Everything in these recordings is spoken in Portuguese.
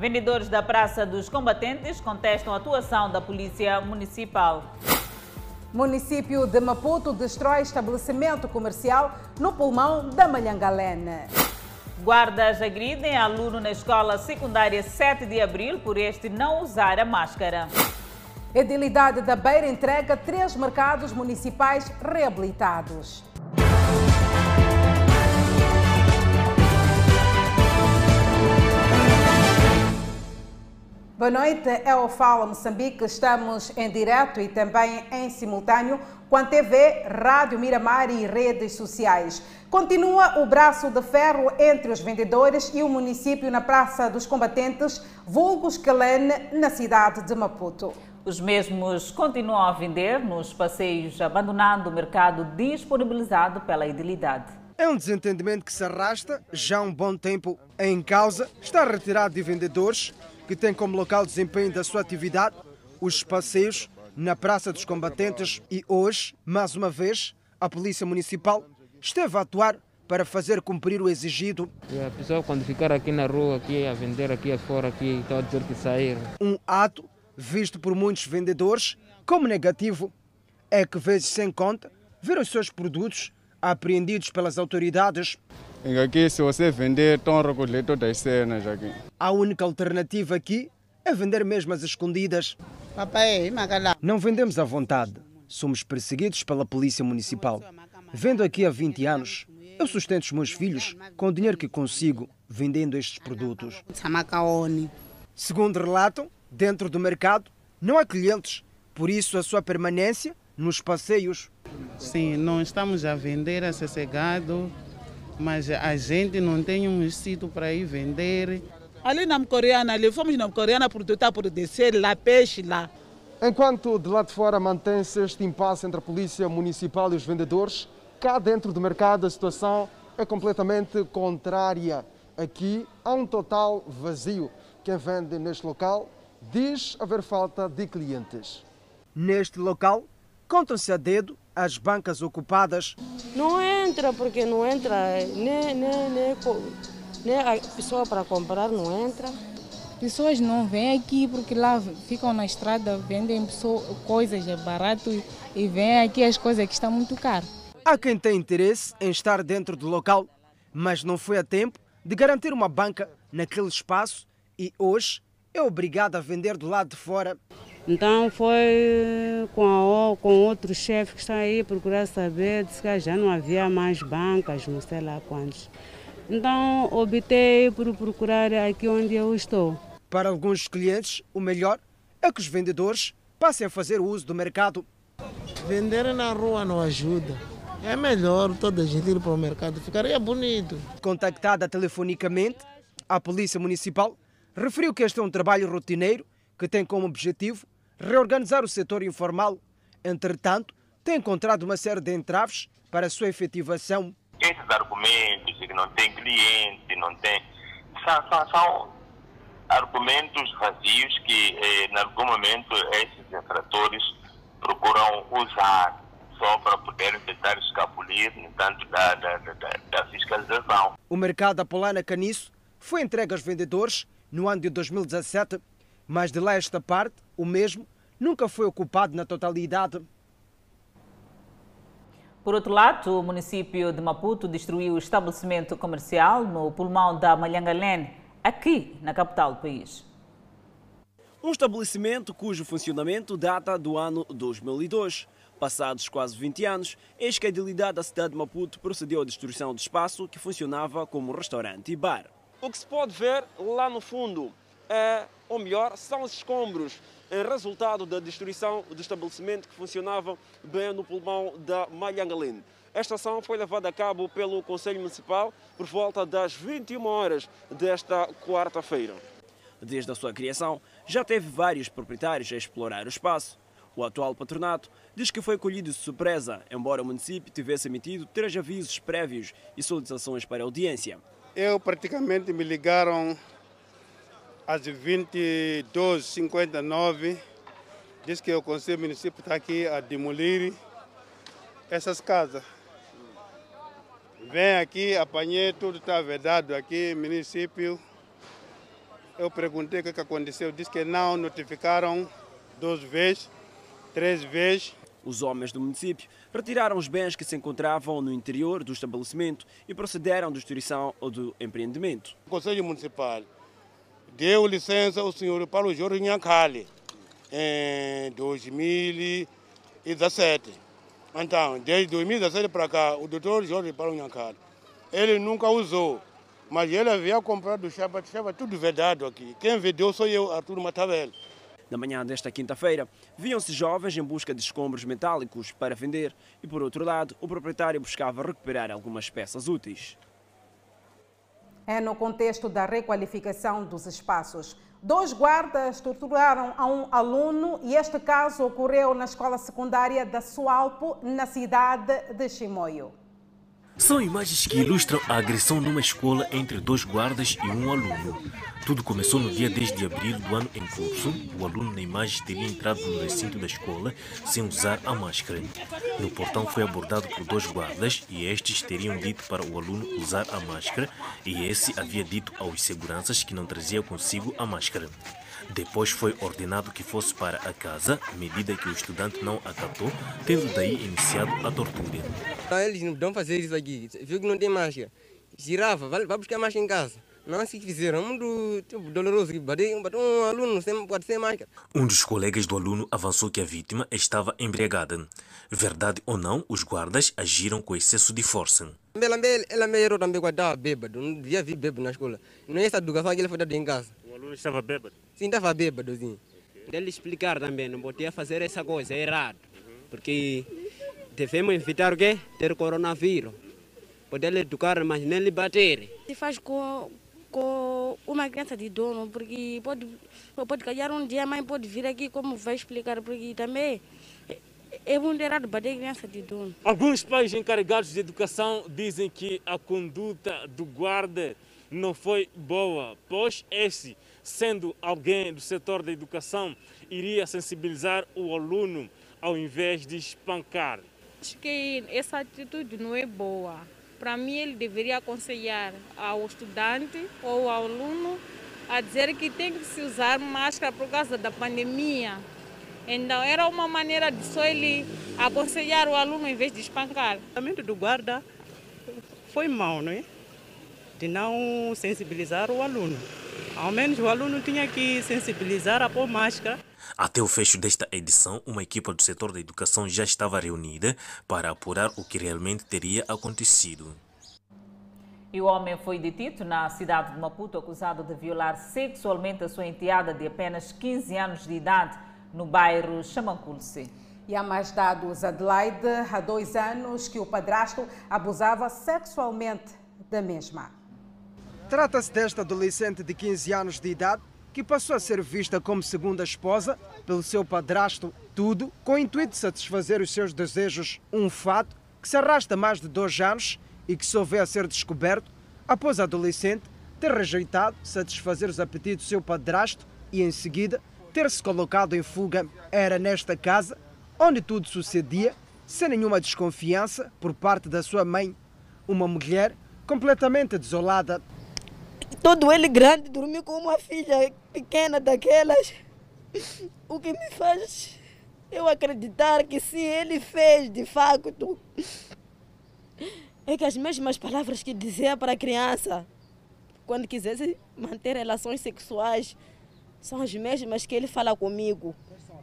Vendedores da Praça dos Combatentes contestam a atuação da Polícia Municipal. Município de Maputo destrói estabelecimento comercial no pulmão da Malhangalene. Guardas agridem aluno na escola secundária 7 de abril por este não usar a máscara. Edilidade da Beira entrega três mercados municipais reabilitados. Boa noite, é o Fala Moçambique. Estamos em direto e também em simultâneo com a TV, Rádio Miramar e redes sociais. Continua o braço de ferro entre os vendedores e o município na Praça dos Combatentes, vulgos Calene, na cidade de Maputo. Os mesmos continuam a vender nos passeios, abandonando o mercado disponibilizado pela idilidade. É um desentendimento que se arrasta já há um bom tempo. Em causa está a retirada de vendedores que tem como local de desempenho da sua atividade os passeios na Praça dos Combatentes e hoje, mais uma vez, a Polícia Municipal esteve a atuar para fazer cumprir o exigido. A pessoa quando ficar aqui na rua, aqui a vender aqui afora, aqui está a dizer que sair. Um ato visto por muitos vendedores como negativo é que vezes sem conta ver os seus produtos apreendidos pelas autoridades. Aqui, se você vender, estão a recolher todas as cenas aqui. A única alternativa aqui é vender mesmo às escondidas. Não vendemos à vontade. Somos perseguidos pela Polícia Municipal. Vendo aqui há 20 anos, eu sustento os meus filhos com o dinheiro que consigo vendendo estes produtos. Segundo relatam, dentro do mercado não há clientes, por isso a sua permanência nos passeios. Sim, não estamos a vender a sossegado, mas a gente não tem um sítio para ir vender. Ali na coreana, ali fomos na coreana por tentar por descer lá, peixe lá. Enquanto de lá de fora mantém-se este impasse entre a polícia municipal e os vendedores, cá dentro do mercado a situação é completamente contrária. Aqui há um total vazio. Quem vende neste local diz haver falta de clientes. Neste local, contam-se a dedo as bancas ocupadas. Não entra, porque não entra, nem, nem, nem, nem a pessoa para comprar não entra. Pessoas não vêm aqui porque lá ficam na estrada, vendem coisas barato e vêm aqui as coisas que estão muito caras. Há quem tem interesse em estar dentro do local, mas não foi a tempo de garantir uma banca naquele espaço e hoje é obrigado a vender do lado de fora. Então foi com, a, com outro chefe que está aí procurar saber, disse que já não havia mais bancas, não sei lá quantos. Então optei por procurar aqui onde eu estou. Para alguns clientes, o melhor é que os vendedores passem a fazer uso do mercado. Vender na rua não ajuda. É melhor toda a gente ir para o mercado, ficaria bonito. Contactada telefonicamente, a Polícia Municipal referiu que este é um trabalho rotineiro que tem como objetivo reorganizar o setor informal. Entretanto, tem encontrado uma série de entraves para a sua efetivação. Esses argumentos de que não tem cliente, não tem. São, são, são argumentos vazios que, eh, em algum momento, esses infratores procuram usar só para poderem tentar escapulir, no entanto, da, da, da, da fiscalização. O mercado Apolana Caniço foi entregue aos vendedores no ano de 2017, mas de lá esta parte, o mesmo nunca foi ocupado na totalidade. Por outro lado, o município de Maputo destruiu o estabelecimento comercial no pulmão da Malhangalene, aqui na capital do país. Um estabelecimento cujo funcionamento data do ano 2002. Passados quase 20 anos, eis que a idilidade da cidade de Maputo procedeu à destruição do espaço que funcionava como restaurante e bar. O que se pode ver lá no fundo ou melhor, são os escombros em resultado da destruição do estabelecimento que funcionava bem no pulmão da Malhangalene. Esta ação foi levada a cabo pelo Conselho Municipal por volta das 21 horas desta quarta-feira. Desde a sua criação, já teve vários proprietários a explorar o espaço. O atual patronato diz que foi colhido de surpresa, embora o município tivesse emitido três avisos prévios e solicitações para audiência. Eu praticamente me ligaram às 22h59, diz que o Conselho Municipal está aqui a demolir essas casas. Vem aqui, apanhei tudo, está vedado aqui, município. Eu perguntei o que, que aconteceu, disse que não notificaram duas vezes, três vezes. Os homens do município retiraram os bens que se encontravam no interior do estabelecimento e procederam à destruição do empreendimento. O Conselho Municipal deu licença ao senhor Paulo Jorge Nhancali em 2017. Então, desde 2017 para cá, o doutor Jorge Paulo Nhancali, ele nunca usou, mas ele havia comprado chapa, chapa tudo vedado aqui. Quem vendeu sou eu, Arthur Matavel. Na manhã desta quinta-feira, viam-se jovens em busca de escombros metálicos para vender e, por outro lado, o proprietário buscava recuperar algumas peças úteis. É no contexto da requalificação dos espaços. Dois guardas torturaram a um aluno e este caso ocorreu na escola secundária da Sualpo, na cidade de Chimoio. São imagens que ilustram a agressão numa escola entre dois guardas e um aluno. Tudo começou no dia 10 de abril do ano em curso. O aluno na imagem teria entrado no recinto da escola sem usar a máscara. No portão foi abordado por dois guardas e estes teriam dito para o aluno usar a máscara e esse havia dito aos seguranças que não trazia consigo a máscara. Depois foi ordenado que fosse para a casa, medida que o estudante não acatou, tendo daí iniciado a tortura. Eles não vão fazer isso aqui, viu que não tem máscara. Girava, vai, vai buscar máscara em casa. Não que fizeram, é muito tipo, doloroso. Um aluno sem, pode ser máscara. Um dos colegas do aluno avançou que a vítima estava embriagada. Verdade ou não, os guardas agiram com excesso de força. Ela, me também quando estava bêbado, não devia vir bêbado na escola. Não é essa educação que ele foi dado em casa. O aluno estava bêbado? Sim, estava bêbado, sim. Ele explicar também, não podia fazer essa coisa, é errado. Porque devemos evitar o quê? Ter coronavírus. Poder educar, mas nem lhe bater. Se faz com, com uma criança de dono, porque pode, pode calhar um dia a mãe pode vir aqui, como vai explicar, porque também é muito errado bater criança de dono. Alguns pais encarregados de educação dizem que a conduta do guarda não foi boa, pois esse, sendo alguém do setor da educação, iria sensibilizar o aluno ao invés de espancar. Acho que essa atitude não é boa. Para mim, ele deveria aconselhar ao estudante ou ao aluno a dizer que tem que se usar máscara por causa da pandemia. Então, era uma maneira de só ele aconselhar o aluno em vez de espancar. O tratamento do guarda foi mau, não é? De não sensibilizar o aluno. Ao menos o aluno tinha que sensibilizar a pôr máscara. Até o fecho desta edição, uma equipa do setor da educação já estava reunida para apurar o que realmente teria acontecido. E o homem foi detido na cidade de Maputo acusado de violar sexualmente a sua enteada de apenas 15 anos de idade no bairro Chamanculce. E há mais dados, Adelaide, há dois anos que o padrasto abusava sexualmente da mesma. Trata-se desta adolescente de 15 anos de idade que passou a ser vista como segunda esposa pelo seu padrasto, tudo com o intuito de satisfazer os seus desejos. Um fato que se arrasta mais de dois anos e que só veio a ser descoberto após a adolescente ter rejeitado satisfazer os apetites do seu padrasto e, em seguida, ter se colocado em fuga. Era nesta casa onde tudo sucedia, sem nenhuma desconfiança por parte da sua mãe. Uma mulher completamente desolada todo ele grande dormiu com uma filha pequena daquelas. O que me faz eu acreditar que se ele fez de facto, é que as mesmas palavras que dizia para a criança quando quisesse manter relações sexuais são as mesmas que ele fala comigo.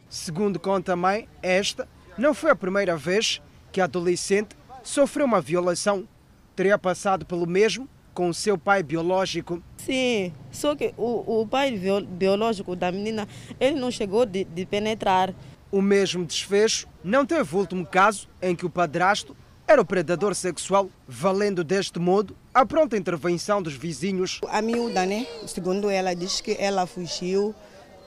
Segundo conta a mãe, esta não foi a primeira vez que a adolescente sofreu uma violação. Teria passado pelo mesmo com o seu pai biológico. Sim, só que o, o pai biológico da menina, ele não chegou de, de penetrar. O mesmo desfecho não teve o último caso em que o padrasto era o predador sexual, valendo deste modo a pronta intervenção dos vizinhos. A miúda, né? Segundo ela, diz que ela fugiu,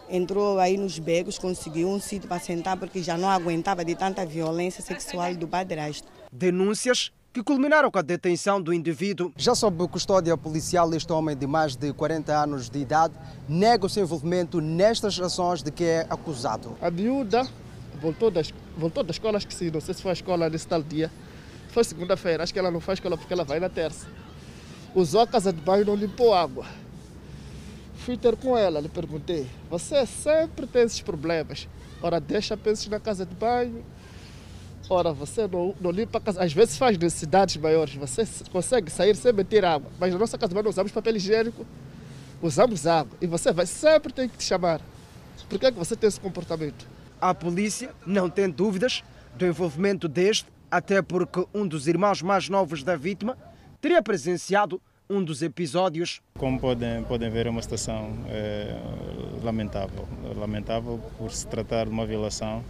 entrou aí nos becos, conseguiu um sítio para sentar porque já não aguentava de tanta violência sexual do padrasto. Denúncias que culminaram com a detenção do indivíduo. Já sob custódia policial, este homem de mais de 40 anos de idade nega o seu envolvimento nestas ações de que é acusado. A miúda voltou da, voltou da escola, acho que sim, não sei se foi a escola nesse tal dia. Foi segunda-feira, acho que ela não faz escola porque ela vai na terça. Usou a casa de banho e não limpou água. Fui ter com ela, lhe perguntei, você sempre tem esses problemas. Ora, deixa pensos na casa de banho. Ora, você não, não limpa a casa. Às vezes faz necessidades maiores. Você consegue sair sem meter água. Mas na nossa casa banho não usamos papel higiênico, usamos água. E você vai sempre ter que te chamar. Por que, é que você tem esse comportamento? A polícia não tem dúvidas do envolvimento deste, até porque um dos irmãos mais novos da vítima teria presenciado um dos episódios. Como podem, podem ver, é uma situação é, lamentável. Lamentável por se tratar de uma violação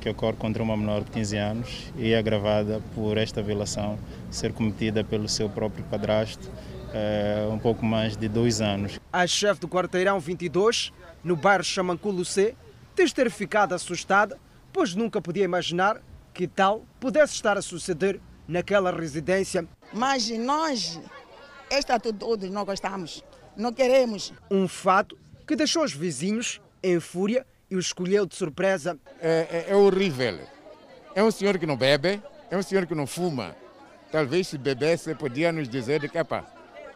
que ocorre contra uma menor de 15 anos e é agravada por esta violação ser cometida pelo seu próprio padrasto é, um pouco mais de dois anos. A chefe do quarteirão 22, no bairro Chamanculo C, diz ter ficado assustada, pois nunca podia imaginar que tal pudesse estar a suceder naquela residência. Mas nós esta atitude não gostamos, não queremos. Um fato que deixou os vizinhos em fúria e o escolheu de surpresa. É, é, é horrível. É um senhor que não bebe, é um senhor que não fuma. Talvez se bebesse, podia nos dizer que, epa,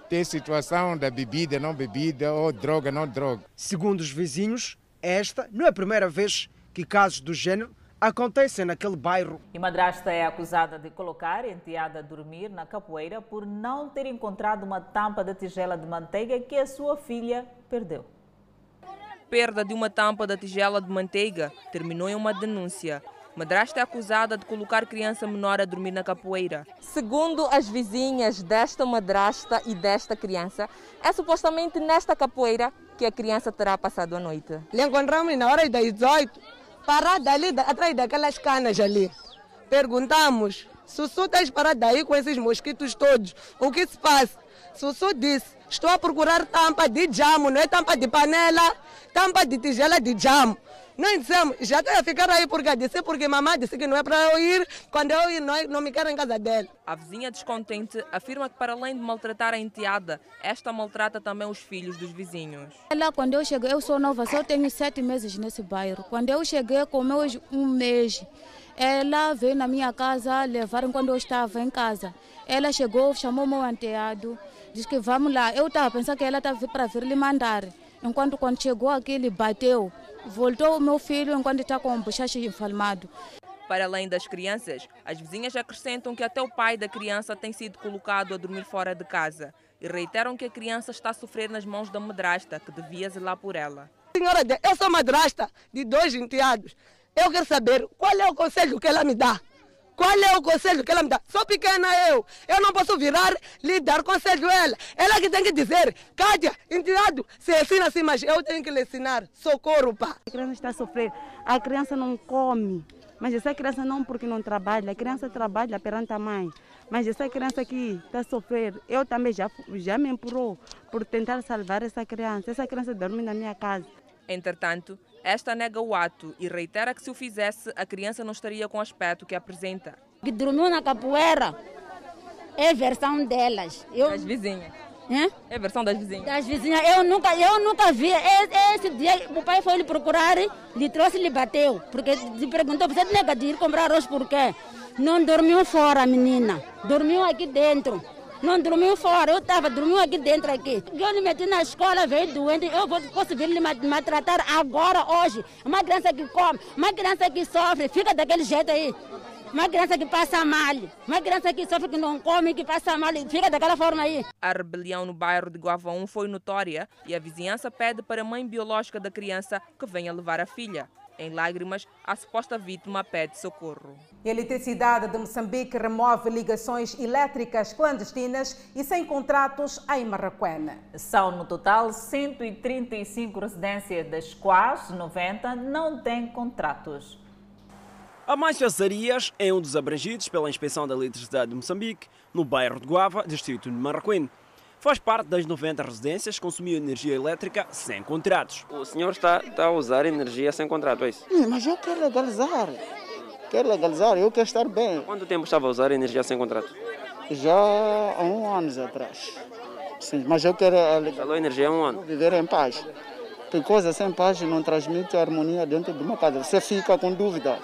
tem situação da bebida, não bebida, ou droga, não droga. Segundo os vizinhos, esta não é a primeira vez que casos do género acontecem naquele bairro. E madrasta é acusada de colocar a enteada a dormir na capoeira por não ter encontrado uma tampa da tigela de manteiga que a sua filha perdeu. Perda de uma tampa da tigela de manteiga terminou em uma denúncia. Madrasta é acusada de colocar criança menor a dormir na capoeira. Segundo as vizinhas desta madrasta e desta criança, é supostamente nesta capoeira que a criança terá passado a noite. Le encontramos na hora das 18 parada ali atrás daquelas canas ali. Perguntamos, Sussu está parado aí com esses mosquitos todos. O que se passa? Sussu disse, estou a procurar tampa de jamo, não é tampa de panela, tampa de tigela de jamo. Nós dissemos, já estou a ficar aí porque disse, porque mamãe disse que não é para eu ir, quando eu ir, não, é, não me quero em casa dela. A vizinha descontente afirma que para além de maltratar a enteada, esta maltrata também os filhos dos vizinhos. Lá quando eu cheguei, eu sou nova, só tenho sete meses nesse bairro. Quando eu cheguei com meus um mês, ela veio na minha casa levar quando eu estava em casa. Ela chegou, chamou meu enteado, disse que vamos lá. Eu estava pensando que ela estava para vir lhe mandar. Enquanto quando chegou aqui, ele bateu. Voltou o meu filho enquanto está com o bochecha inflamado. Para além das crianças, as vizinhas acrescentam que até o pai da criança tem sido colocado a dormir fora de casa e reiteram que a criança está a sofrer nas mãos da madrasta, que devia zelar por ela. Senhora, eu sou madrasta de dois enteados. Eu quero saber qual é o conselho que ela me dá. Qual é o conselho que ela me dá? Sou pequena eu. Eu não posso virar, lhe dar conselho a ela. Ela que tem que dizer, Cádia, enteado, se ensina assim, mas eu tenho que lhe ensinar. Socorro, pá. A criança está a sofrer. A criança não come. Mas essa criança não porque não trabalha. A criança trabalha perante a mãe. Mas essa criança aqui está a sofrer. Eu também já, já me empurrou por tentar salvar essa criança. Essa criança dorme na minha casa. Entretanto, esta nega o ato e reitera que se o fizesse, a criança não estaria com o aspecto que apresenta. Que dormiu na capoeira é versão delas. Eu... Das vizinhas. É? a versão das vizinhas. Das vizinhas. Eu nunca, eu nunca vi. Esse dia o pai foi lhe procurar, lhe trouxe e lhe bateu. Porque lhe perguntou, você nega de ir comprar arroz por quê? Não dormiu fora, menina. Dormiu aqui dentro. Não dormiu fora, eu estava dormindo aqui dentro aqui. Eu lhe meti na escola, veio doente, eu vou, posso vir lhe maltratar agora, hoje. Uma criança que come, uma criança que sofre, fica daquele jeito aí. Uma criança que passa mal, uma criança que sofre, que não come, que passa mal, fica daquela forma aí. A rebelião no bairro de Guavão foi notória e a vizinhança pede para a mãe biológica da criança que venha levar a filha. Em lágrimas, a suposta vítima pede socorro. A Eletricidade de Moçambique remove ligações elétricas clandestinas e sem contratos em Marraquena. São, no total, 135 residências, das quais 90 não têm contratos. A Mancha Zarias é um dos abrangidos pela Inspeção da Eletricidade de Moçambique, no bairro de Guava, distrito de Marraquém faz parte das 90 residências que consumiam energia elétrica sem contratos. O senhor está, está a usar energia sem contrato, é isso? Mas eu quero legalizar. Quero legalizar, eu quero estar bem. Quanto tempo estava a usar energia sem contrato? Já há um ano atrás. Sim, mas eu quero legalizar. Falou energia há um ano? Viver em paz. Porque coisa sem paz não transmite harmonia dentro de uma casa. Você fica com dúvida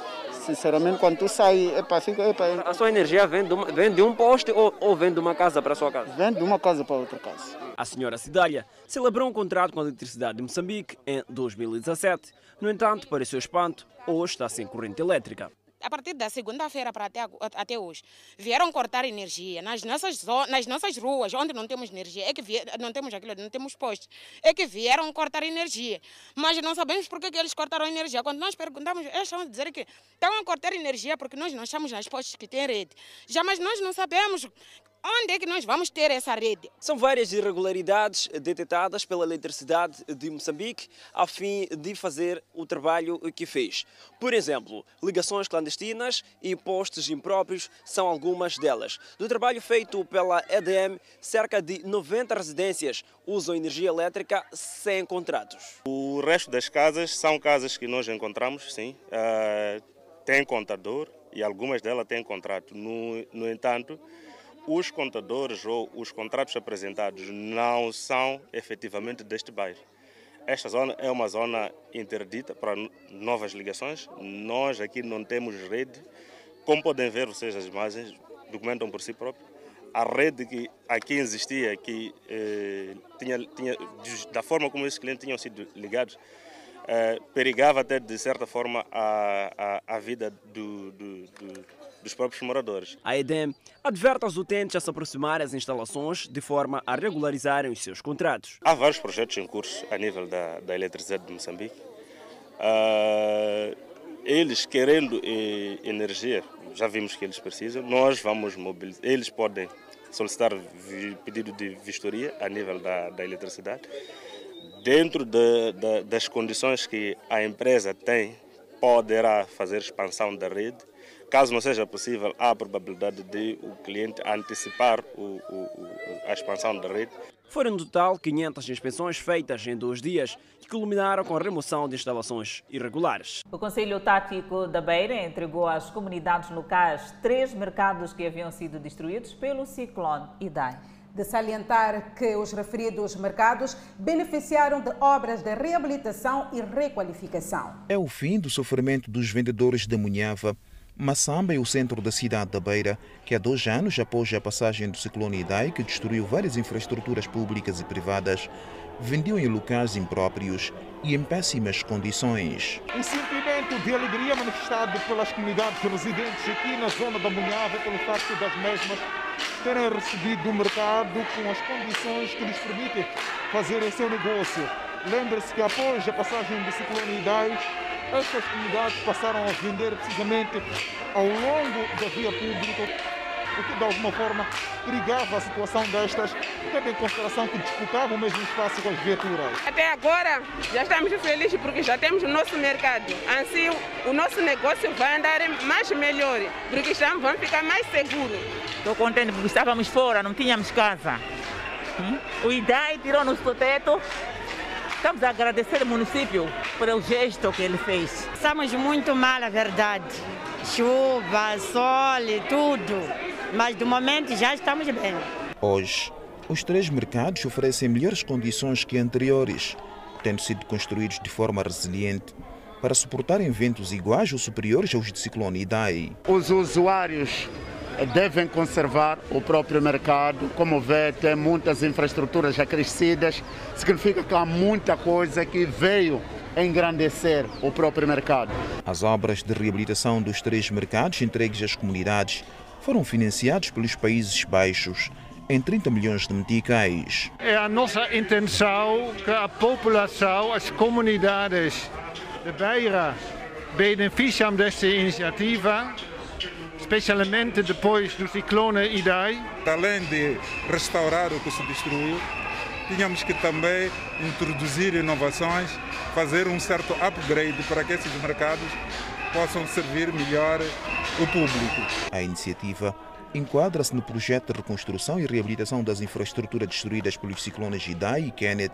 sinceramente, quando tu sai, epa, fica, epa, A sua energia vem de, uma, vem de um poste ou, ou vem de uma casa para a sua casa? Vem de uma casa para outra casa. A senhora Cidália celebrou um contrato com a eletricidade de Moçambique em 2017. No entanto, para seu espanto, hoje está sem corrente elétrica a partir da segunda-feira para até, até hoje, vieram cortar energia nas nossas, nas nossas ruas, onde não temos energia, é que não temos aquilo, não temos postos, é que vieram cortar energia. Mas não sabemos por que, eles cortaram energia. Quando nós perguntamos, eles estão a dizer que estão a cortar energia porque nós não estamos nas postos que têm rede. Já, mas nós não sabemos Onde é que nós vamos ter essa rede? São várias irregularidades detectadas pela Eletricidade de Moçambique a fim de fazer o trabalho que fez. Por exemplo, ligações clandestinas e postes impróprios são algumas delas. Do trabalho feito pela EDM, cerca de 90 residências usam energia elétrica sem contratos. O resto das casas são casas que nós encontramos, sim. Uh, tem contador e algumas delas têm contrato. No, no entanto, os contadores ou os contratos apresentados não são efetivamente deste bairro. Esta zona é uma zona interdita para novas ligações. Nós aqui não temos rede. Como podem ver, vocês as imagens documentam por si próprio. A rede que aqui existia, que eh, tinha, tinha, da forma como esses clientes tinham sido ligados, eh, perigava até de certa forma a, a, a vida do, do, do dos próprios moradores. A EDEM adverte aos utentes a se aproximar às instalações de forma a regularizarem os seus contratos. Há vários projetos em curso a nível da, da eletricidade de Moçambique. Uh, eles querendo energia, já vimos que eles precisam, nós vamos mobilizar, eles podem solicitar pedido de vistoria a nível da, da eletricidade. Dentro de, de, das condições que a empresa tem, poderá fazer expansão da rede Caso não seja possível, há a probabilidade de o cliente antecipar o, o, a expansão da rede. Foram no total 500 inspeções feitas em dois dias, que culminaram com a remoção de instalações irregulares. O Conselho Tático da Beira entregou às comunidades locais três mercados que haviam sido destruídos pelo ciclone Idai de salientar que os referidos mercados beneficiaram de obras de reabilitação e requalificação. É o fim do sofrimento dos vendedores de Munhava Massamba é o centro da cidade da Beira, que há dois anos, após a passagem do ciclone Idai, que destruiu várias infraestruturas públicas e privadas, vendiam em locais impróprios e em péssimas condições. Um sentimento de alegria manifestado pelas comunidades residentes aqui na zona da Munhava pelo facto das mesmas terem recebido o mercado com as condições que lhes permitem fazer o seu negócio. Lembre-se que após a passagem do ciclone Idai, estas comunidades passaram a vender precisamente ao longo da via pública, o que de alguma forma perigava a situação destas, tendo em consideração que disputavam o mesmo espaço com as viaturas. Até agora já estamos felizes porque já temos o nosso mercado. Assim o nosso negócio vai andar mais melhor, porque estamos, vamos ficar mais seguros. Estou contente porque estávamos fora, não tínhamos casa. Hum? O IDAI tirou-nos do teto Estamos a agradecer ao município pelo gesto que ele fez. Estamos muito mal, a verdade. Chuva, sol, tudo. Mas do momento já estamos bem. Hoje, os três mercados oferecem melhores condições que anteriores, tendo sido construídos de forma resiliente para suportar eventos iguais ou superiores aos de ciclone Idai. Os usuários devem conservar o próprio mercado. Como vê, tem muitas infraestruturas acrescidas, significa que há muita coisa que veio engrandecer o próprio mercado. As obras de reabilitação dos três mercados entregues às comunidades foram financiados pelos Países Baixos em 30 milhões de meticais. É a nossa intenção que a população, as comunidades de Beira beneficiam desta iniciativa especialmente depois do ciclone Idai. Além de restaurar o que se destruiu, tínhamos que também introduzir inovações, fazer um certo upgrade para que esses mercados possam servir melhor o público. A iniciativa enquadra-se no projeto de reconstrução e reabilitação das infraestruturas destruídas pelos ciclones Idai e Kenneth,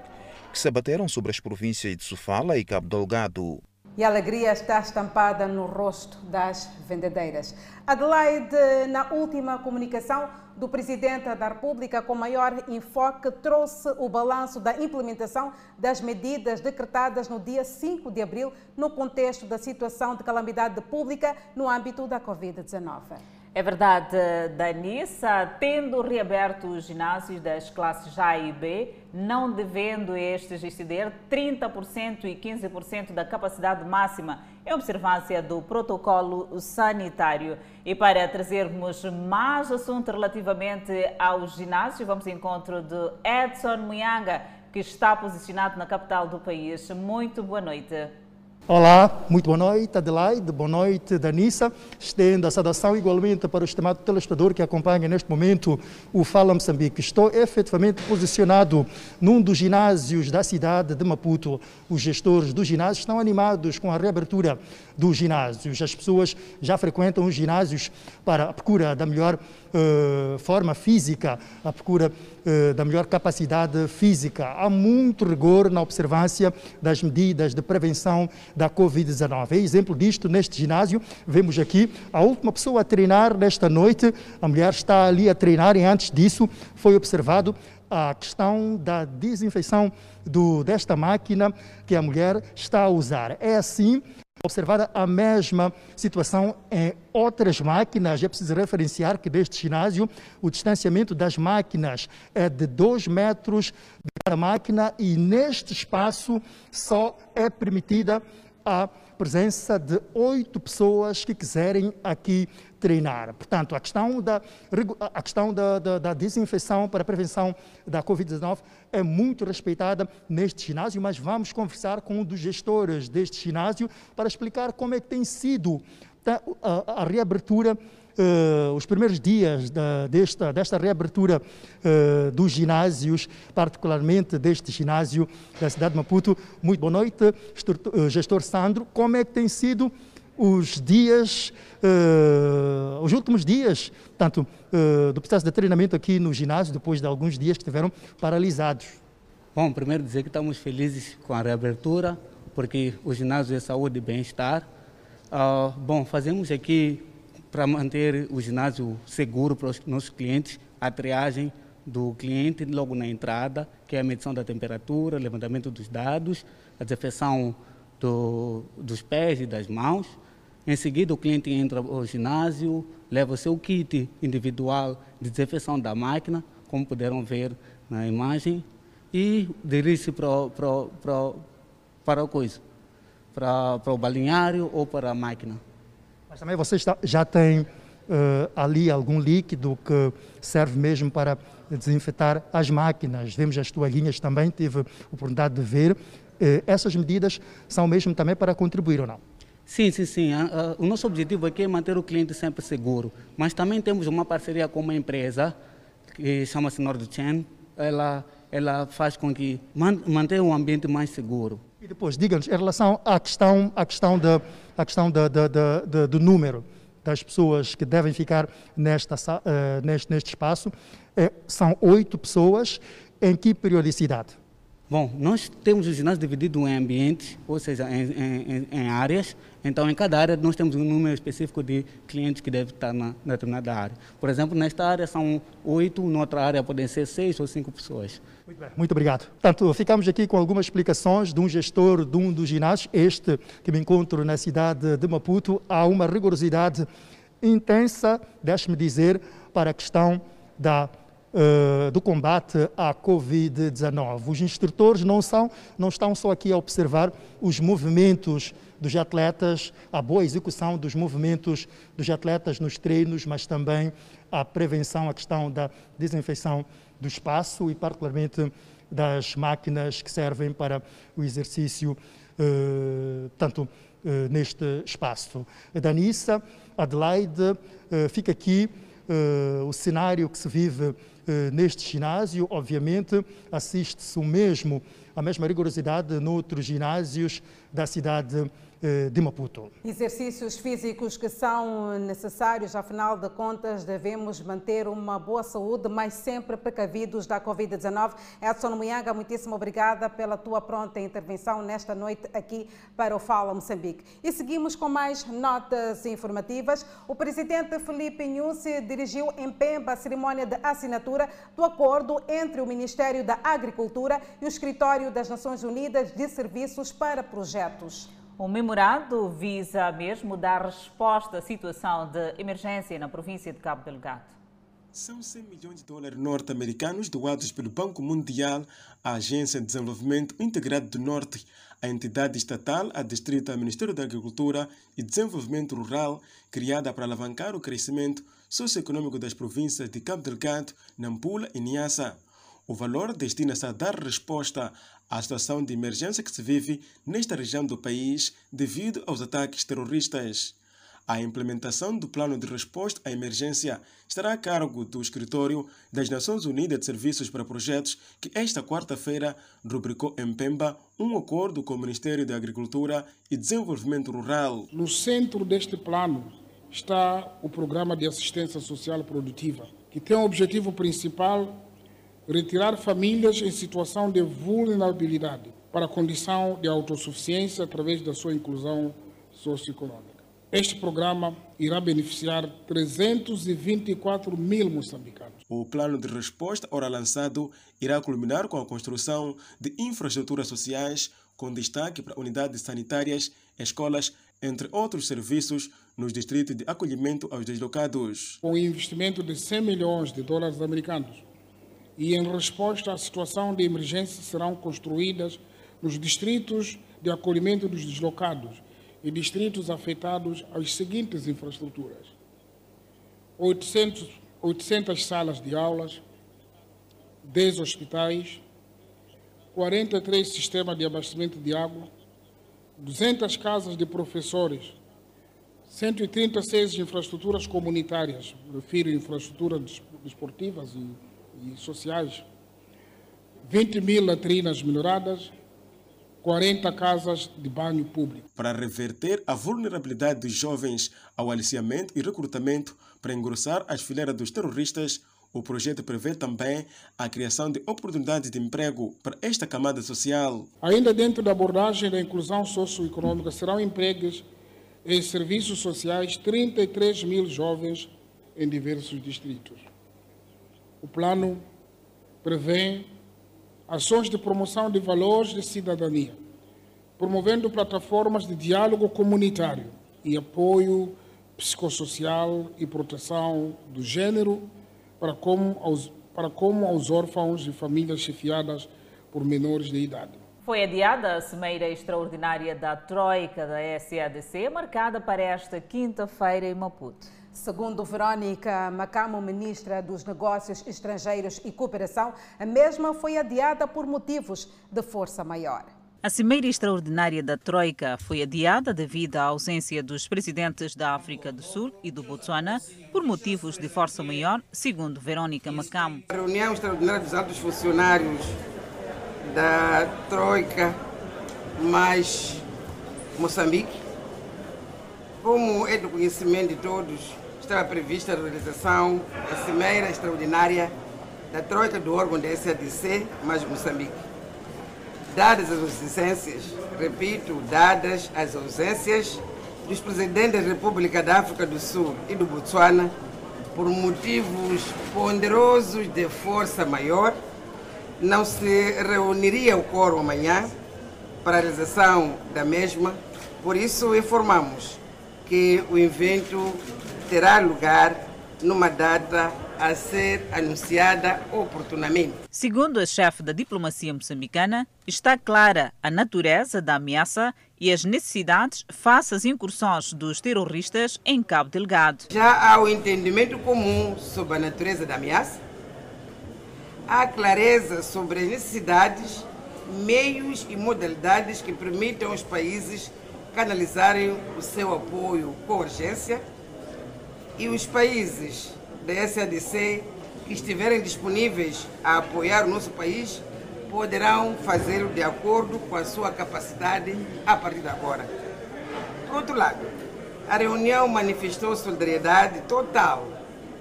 que se abateram sobre as províncias de Sofala e Cabo Delgado. E a alegria está estampada no rosto das vendedeiras. Adelaide, na última comunicação do Presidente da República com maior enfoque, trouxe o balanço da implementação das medidas decretadas no dia 5 de abril no contexto da situação de calamidade pública no âmbito da Covid-19. É verdade, Danissa, tendo reaberto os ginásios das classes A e B, não devendo estes exceder 30% e 15% da capacidade máxima em observância do protocolo sanitário. E para trazermos mais assunto relativamente aos ginásios, vamos ao encontro de Edson Muyanga, que está posicionado na capital do país. Muito boa noite. Olá, muito boa noite, Adelaide, boa noite, Danissa. Estendo a saudação igualmente para o estimado telespectador que acompanha neste momento o Fala Moçambique. Estou efetivamente posicionado num dos ginásios da cidade de Maputo. Os gestores do ginásio estão animados com a reabertura dos ginásios. As pessoas já frequentam os ginásios para a procura da melhor uh, forma física, a procura uh, da melhor capacidade física. Há muito rigor na observância das medidas de prevenção da Covid-19. É exemplo disto neste ginásio. Vemos aqui a última pessoa a treinar nesta noite. A mulher está ali a treinar e antes disso foi observado a questão da desinfecção do, desta máquina que a mulher está a usar. É assim observada a mesma situação em outras máquinas. É preciso referenciar que deste ginásio o distanciamento das máquinas é de 2 metros de cada máquina e neste espaço só é permitida a presença de oito pessoas que quiserem aqui treinar. Portanto, a questão da, a questão da, da, da desinfecção para a prevenção da Covid-19 é muito respeitada neste ginásio, mas vamos conversar com um dos gestores deste ginásio para explicar como é que tem sido a, a reabertura Uh, os primeiros dias da, desta, desta reabertura uh, dos ginásios, particularmente deste ginásio da cidade de Maputo. Muito boa noite, uh, gestor Sandro. Como é que tem sido os dias, uh, os últimos dias, tanto uh, do processo de treinamento aqui no ginásio, depois de alguns dias que estiveram paralisados? Bom, primeiro dizer que estamos felizes com a reabertura, porque o ginásio é saúde e bem-estar. Uh, bom, fazemos aqui para manter o ginásio seguro para os nossos clientes, a triagem do cliente logo na entrada, que é a medição da temperatura, levantamento dos dados, a desinfecção do, dos pés e das mãos, em seguida, o cliente entra ao ginásio, leva o seu kit individual de desinfecção da máquina, como puderam ver na imagem, e dirige-se para, para, para, para a coisa, para, para o balinhário ou para a máquina. Mas também você já tem uh, ali algum líquido que serve mesmo para desinfetar as máquinas. Vemos as toalhinhas também, tive a oportunidade de ver. Uh, essas medidas são mesmo também para contribuir ou não? Sim, sim, sim. O nosso objetivo aqui é manter o cliente sempre seguro. Mas também temos uma parceria com uma empresa que chama-se NordChain. Ela, ela faz com que mantenha o ambiente mais seguro. E depois, diga-nos, em relação à questão, à questão, de, à questão de, de, de, do número das pessoas que devem ficar nesta, uh, neste, neste espaço, é, são oito pessoas. Em que periodicidade? Bom, nós temos o ginásio dividido em ambientes, ou seja, em, em, em, áreas. Então, em cada área, nós temos um número específico de clientes que devem estar na, na determinada área. Por exemplo, nesta área são oito, noutra área podem ser seis ou cinco pessoas. Muito bem, muito obrigado. Portanto, ficamos aqui com algumas explicações de um gestor de um dos ginásios, este que me encontro na cidade de Maputo. Há uma rigorosidade intensa, deixe-me dizer, para a questão da uh, do combate à Covid-19. Os instrutores não, são, não estão só aqui a observar os movimentos dos atletas, a boa execução dos movimentos dos atletas nos treinos, mas também a prevenção, a questão da desinfecção do espaço e, particularmente, das máquinas que servem para o exercício, uh, tanto uh, neste espaço. Danissa, Adelaide, uh, fica aqui o cenário que se vive neste ginásio, obviamente, assiste-se o mesmo, a mesma rigorosidade noutros ginásios da cidade eh, de Maputo. Exercícios físicos que são necessários, afinal de contas, devemos manter uma boa saúde, mas sempre precavidos da Covid-19. Edson Muyanga, muitíssimo obrigada pela tua pronta intervenção nesta noite aqui para o Fala Moçambique. E seguimos com mais notas informativas. O presidente Felipe Nhusi dirigiu em Pemba a cerimônia de assinatura do acordo entre o Ministério da Agricultura e o Escritório das Nações Unidas de Serviços para Projetos. O memorado visa mesmo dar resposta à situação de emergência na província de Cabo Delgado. São 100 milhões de dólares norte-americanos doados pelo Banco Mundial à Agência de Desenvolvimento Integrado do Norte, a entidade estatal adstrita ao Ministério da Agricultura e Desenvolvimento Rural, criada para alavancar o crescimento socioeconômico das províncias de Cabo Delgado, Nampula e Niassa. O valor destina-se a dar resposta à situação de emergência que se vive nesta região do país devido aos ataques terroristas. A implementação do plano de resposta à emergência estará a cargo do Escritório das Nações Unidas de Serviços para Projetos, que esta quarta-feira rubricou em Pemba um acordo com o Ministério da Agricultura e Desenvolvimento Rural. No centro deste plano está o Programa de Assistência Social Produtiva, que tem o objetivo principal retirar famílias em situação de vulnerabilidade para a condição de autossuficiência através da sua inclusão socioeconômica. Este programa irá beneficiar 324 mil moçambicanos. O plano de resposta, ora lançado, irá culminar com a construção de infraestruturas sociais, com destaque para unidades sanitárias, escolas, entre outros serviços, nos distritos de acolhimento aos deslocados. Com um investimento de 100 milhões de dólares americanos, e, em resposta à situação de emergência, serão construídas nos distritos de acolhimento dos deslocados e distritos afetados as seguintes infraestruturas: 800, 800 salas de aulas, 10 hospitais, 43 sistemas de abastecimento de água, 200 casas de professores, 136 infraestruturas comunitárias, refiro infraestruturas desportivas e e sociais, 20 mil latrinas melhoradas, 40 casas de banho público. Para reverter a vulnerabilidade dos jovens ao aliciamento e recrutamento para engrossar as fileiras dos terroristas, o projeto prevê também a criação de oportunidades de emprego para esta camada social. Ainda dentro da abordagem da inclusão socioeconômica, serão empregos em serviços sociais 33 mil jovens em diversos distritos. O plano prevê ações de promoção de valores de cidadania, promovendo plataformas de diálogo comunitário e apoio psicossocial e proteção do gênero para como aos, para como aos órfãos e famílias chefiadas por menores de idade. Foi adiada a Cimeira Extraordinária da Troika da SADC, marcada para esta quinta-feira em Maputo. Segundo Verônica Macamo, ministra dos Negócios Estrangeiros e Cooperação, a mesma foi adiada por motivos de força maior. A Cimeira Extraordinária da Troika foi adiada devido à ausência dos presidentes da África do Sul e do Botsuana por motivos de força maior, segundo Verônica Macamo. A reunião extraordinária dos altos funcionários da Troika mais Moçambique, como é do conhecimento de todos, estava prevista a realização da Cimeira Extraordinária da Troika do órgão da SADC, mais Moçambique. Dadas as ausências, repito, dadas as ausências dos presidentes da República da África do Sul e do Botsuana, por motivos ponderosos de força maior, não se reuniria o quórum amanhã para a realização da mesma, por isso informamos que o evento terá lugar numa data a ser anunciada oportunamente. Segundo a chefe da diplomacia moçambicana, está clara a natureza da ameaça e as necessidades face às incursões dos terroristas em Cabo Delgado. Já há o entendimento comum sobre a natureza da ameaça, há clareza sobre as necessidades, meios e modalidades que permitam aos países canalizarem o seu apoio com urgência e os países da SADC que estiverem disponíveis a apoiar o nosso país poderão fazê-lo de acordo com a sua capacidade a partir de agora. Por outro lado, a reunião manifestou solidariedade total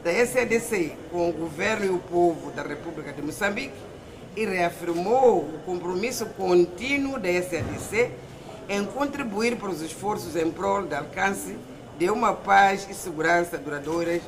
da SADC com o governo e o povo da República de Moçambique e reafirmou o compromisso contínuo da SADC em contribuir para os esforços em prol do alcance de uma paz e segurança duradouras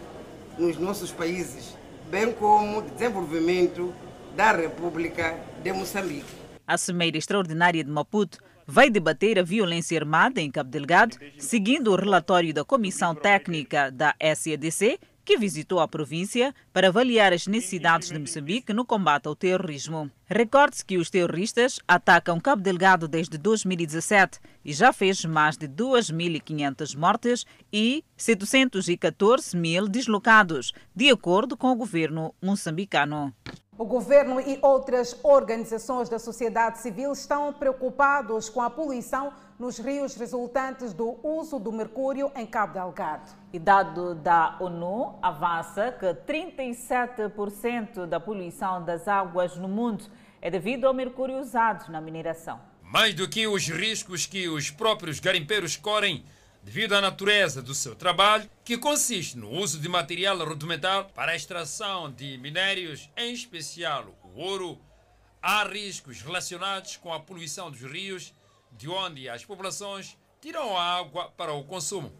nos nossos países, bem como de desenvolvimento da República de Moçambique. A Cimeira Extraordinária de Maputo vai debater a violência armada em Cabo Delgado, seguindo o relatório da Comissão Técnica da SADC, que visitou a província para avaliar as necessidades de Moçambique no combate ao terrorismo. Recorde-se que os terroristas atacam Cabo Delgado desde 2017 e já fez mais de 2.500 mortes e 714 mil deslocados, de acordo com o governo moçambicano. O governo e outras organizações da sociedade civil estão preocupados com a poluição nos rios resultantes do uso do mercúrio em Cabo Delgado. E dado da ONU avança que 37% da poluição das águas no mundo é devido ao mercúrio usado na mineração. Mais do que os riscos que os próprios garimpeiros correm devido à natureza do seu trabalho, que consiste no uso de material rudimentar para a extração de minérios, em especial o ouro, há riscos relacionados com a poluição dos rios, de onde as populações tiram a água para o consumo.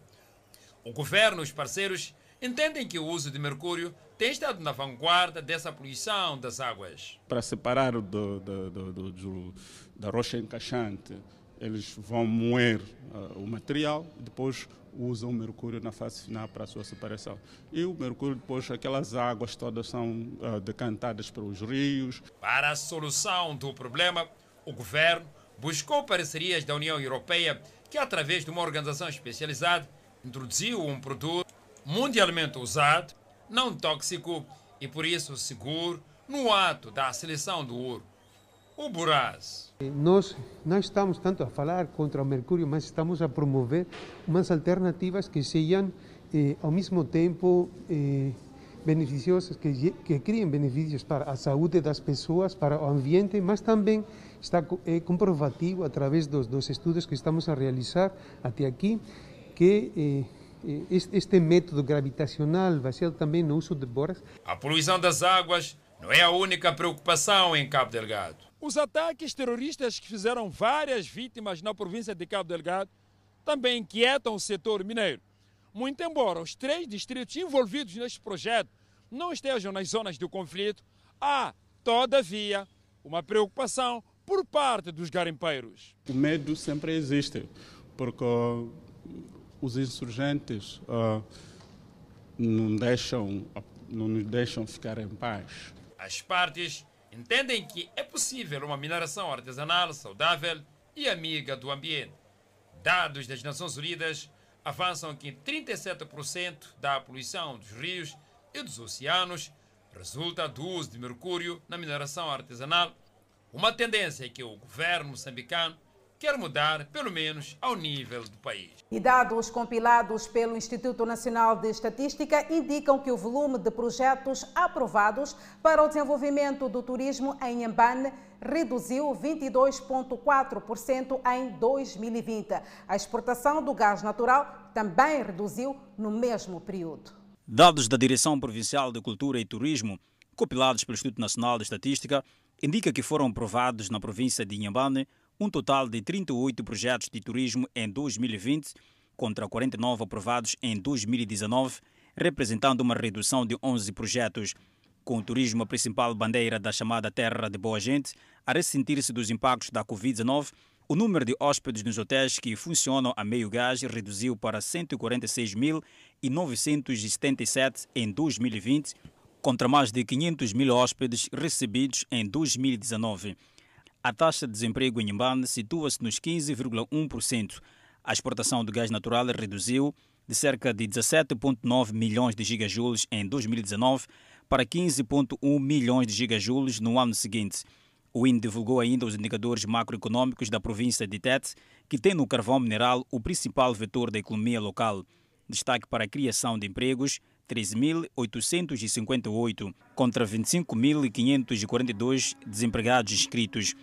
O governo e os parceiros entendem que o uso de mercúrio tem estado na vanguarda dessa poluição das águas. Para separar do, do, do, da rocha encaixante eles vão moer uh, o material, depois usam o mercúrio na fase final para a sua separação. E o mercúrio, depois, aquelas águas todas são uh, decantadas para os rios. Para a solução do problema, o governo buscou parcerias da União Europeia, que, através de uma organização especializada, introduziu um produto mundialmente usado, não tóxico e, por isso, seguro, no ato da seleção do ouro o Buraz. Nós não estamos tanto a falar contra o mercúrio, mas estamos a promover umas alternativas que sejam, eh, ao mesmo tempo, eh, beneficiosas, que, que criem benefícios para a saúde das pessoas, para o ambiente, mas também está é comprovativo, através dos, dos estudos que estamos a realizar até aqui, que eh, este método gravitacional, baseado também no uso de boras. A poluição das águas não é a única preocupação em Cabo Delgado. Os ataques terroristas que fizeram várias vítimas na província de Cabo Delgado também inquietam o setor mineiro. Muito embora os três distritos envolvidos neste projeto não estejam nas zonas do conflito, há, todavia, uma preocupação por parte dos garimpeiros. O medo sempre existe, porque os insurgentes uh, não, deixam, não nos deixam ficar em paz. As partes entendem que é possível uma mineração artesanal saudável e amiga do ambiente. Dados das Nações Unidas avançam que 37% da poluição dos rios e dos oceanos resulta do uso de mercúrio na mineração artesanal, uma tendência que o governo moçambicano quer mudar, pelo menos ao nível do país. E dados compilados pelo Instituto Nacional de Estatística indicam que o volume de projetos aprovados para o desenvolvimento do turismo em Ambane reduziu 22,4% em 2020. A exportação do gás natural também reduziu no mesmo período. Dados da Direção Provincial de Cultura e Turismo, compilados pelo Instituto Nacional de Estatística, indicam que foram aprovados na província de Inhambane um total de 38 projetos de turismo em 2020, contra 49 aprovados em 2019, representando uma redução de 11 projetos. Com o turismo a principal bandeira da chamada Terra de Boa Gente, a ressentir-se dos impactos da Covid-19, o número de hóspedes nos hotéis que funcionam a meio gás reduziu para 146.977 em 2020, contra mais de 500 mil hóspedes recebidos em 2019 a taxa de desemprego em Mbane situa-se nos 15,1%. A exportação de gás natural reduziu de cerca de 17,9 milhões de gigajoules em 2019 para 15,1 milhões de gigajoules no ano seguinte. O INE divulgou ainda os indicadores macroeconômicos da província de Tete, que tem no carvão mineral o principal vetor da economia local. Destaque para a criação de empregos, 13.858, contra 25.542 desempregados inscritos.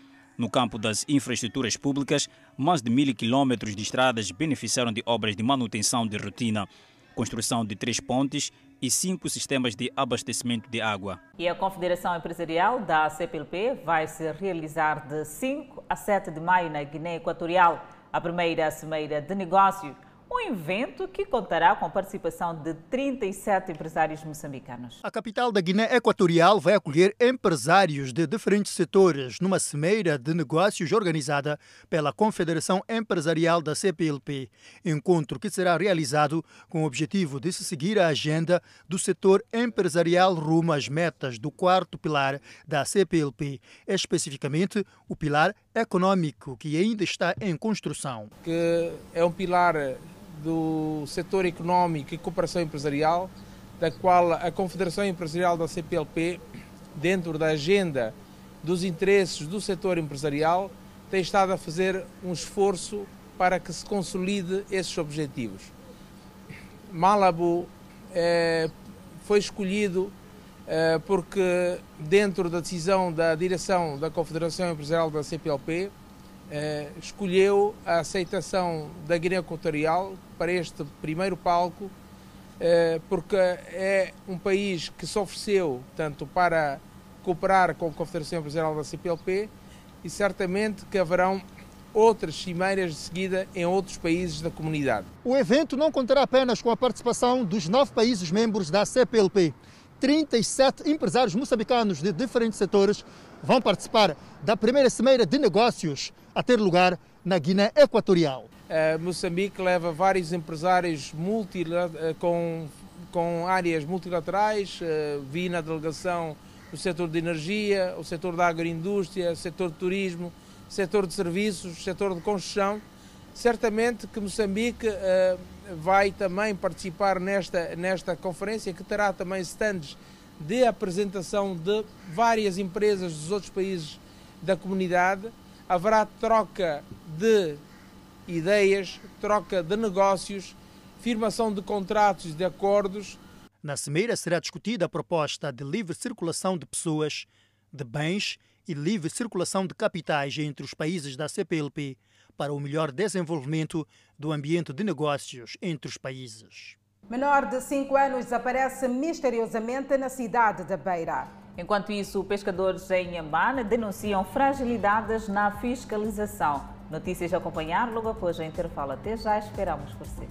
No campo das infraestruturas públicas, mais de mil quilômetros de estradas beneficiaram de obras de manutenção de rotina, construção de três pontes e cinco sistemas de abastecimento de água. E a Confederação Empresarial da CPLP vai se realizar de 5 a 7 de maio na Guiné Equatorial, a primeira cimeira de negócio. Um evento que contará com a participação de 37 empresários moçambicanos. A capital da Guiné Equatorial vai acolher empresários de diferentes setores numa cimeira de negócios organizada pela Confederação Empresarial da CPLP. Encontro que será realizado com o objetivo de se seguir a agenda do setor empresarial rumo às metas do quarto pilar da CPLP, especificamente o pilar econômico, que ainda está em construção. Que é um pilar do setor económico e cooperação empresarial, da qual a Confederação Empresarial da CPLP, dentro da agenda dos interesses do setor empresarial, tem estado a fazer um esforço para que se consolide esses objetivos. Malabo eh, foi escolhido eh, porque, dentro da decisão da direção da Confederação Empresarial da CPLP, eh, escolheu a aceitação da Guiné Equatorial para este primeiro palco, eh, porque é um país que se ofereceu tanto para cooperar com a Confederação Empresarial da CPLP e certamente que haverão outras cimeiras de seguida em outros países da comunidade. O evento não contará apenas com a participação dos nove países membros da CPLP. 37 empresários moçambicanos de diferentes setores vão participar da primeira cimeira de negócios a ter lugar na Guiné Equatorial. Uh, Moçambique leva vários empresários uh, com, com áreas multilaterais, uh, vi na delegação o setor de energia, o setor da agroindústria, o setor de turismo, o setor de serviços, o setor de construção. Certamente que Moçambique vai também participar nesta, nesta conferência, que terá também stands de apresentação de várias empresas dos outros países da comunidade. Haverá troca de ideias, troca de negócios, firmação de contratos, de acordos. Na cimeira será discutida a proposta de livre circulação de pessoas, de bens e livre circulação de capitais entre os países da CPLP para o melhor desenvolvimento do ambiente de negócios entre os países. Menor de 5 anos desaparece misteriosamente na cidade da Beira. Enquanto isso, pescadores em Nhambane denunciam fragilidades na fiscalização. Notícias a acompanhar logo após o intervalo. Até já, esperamos por si.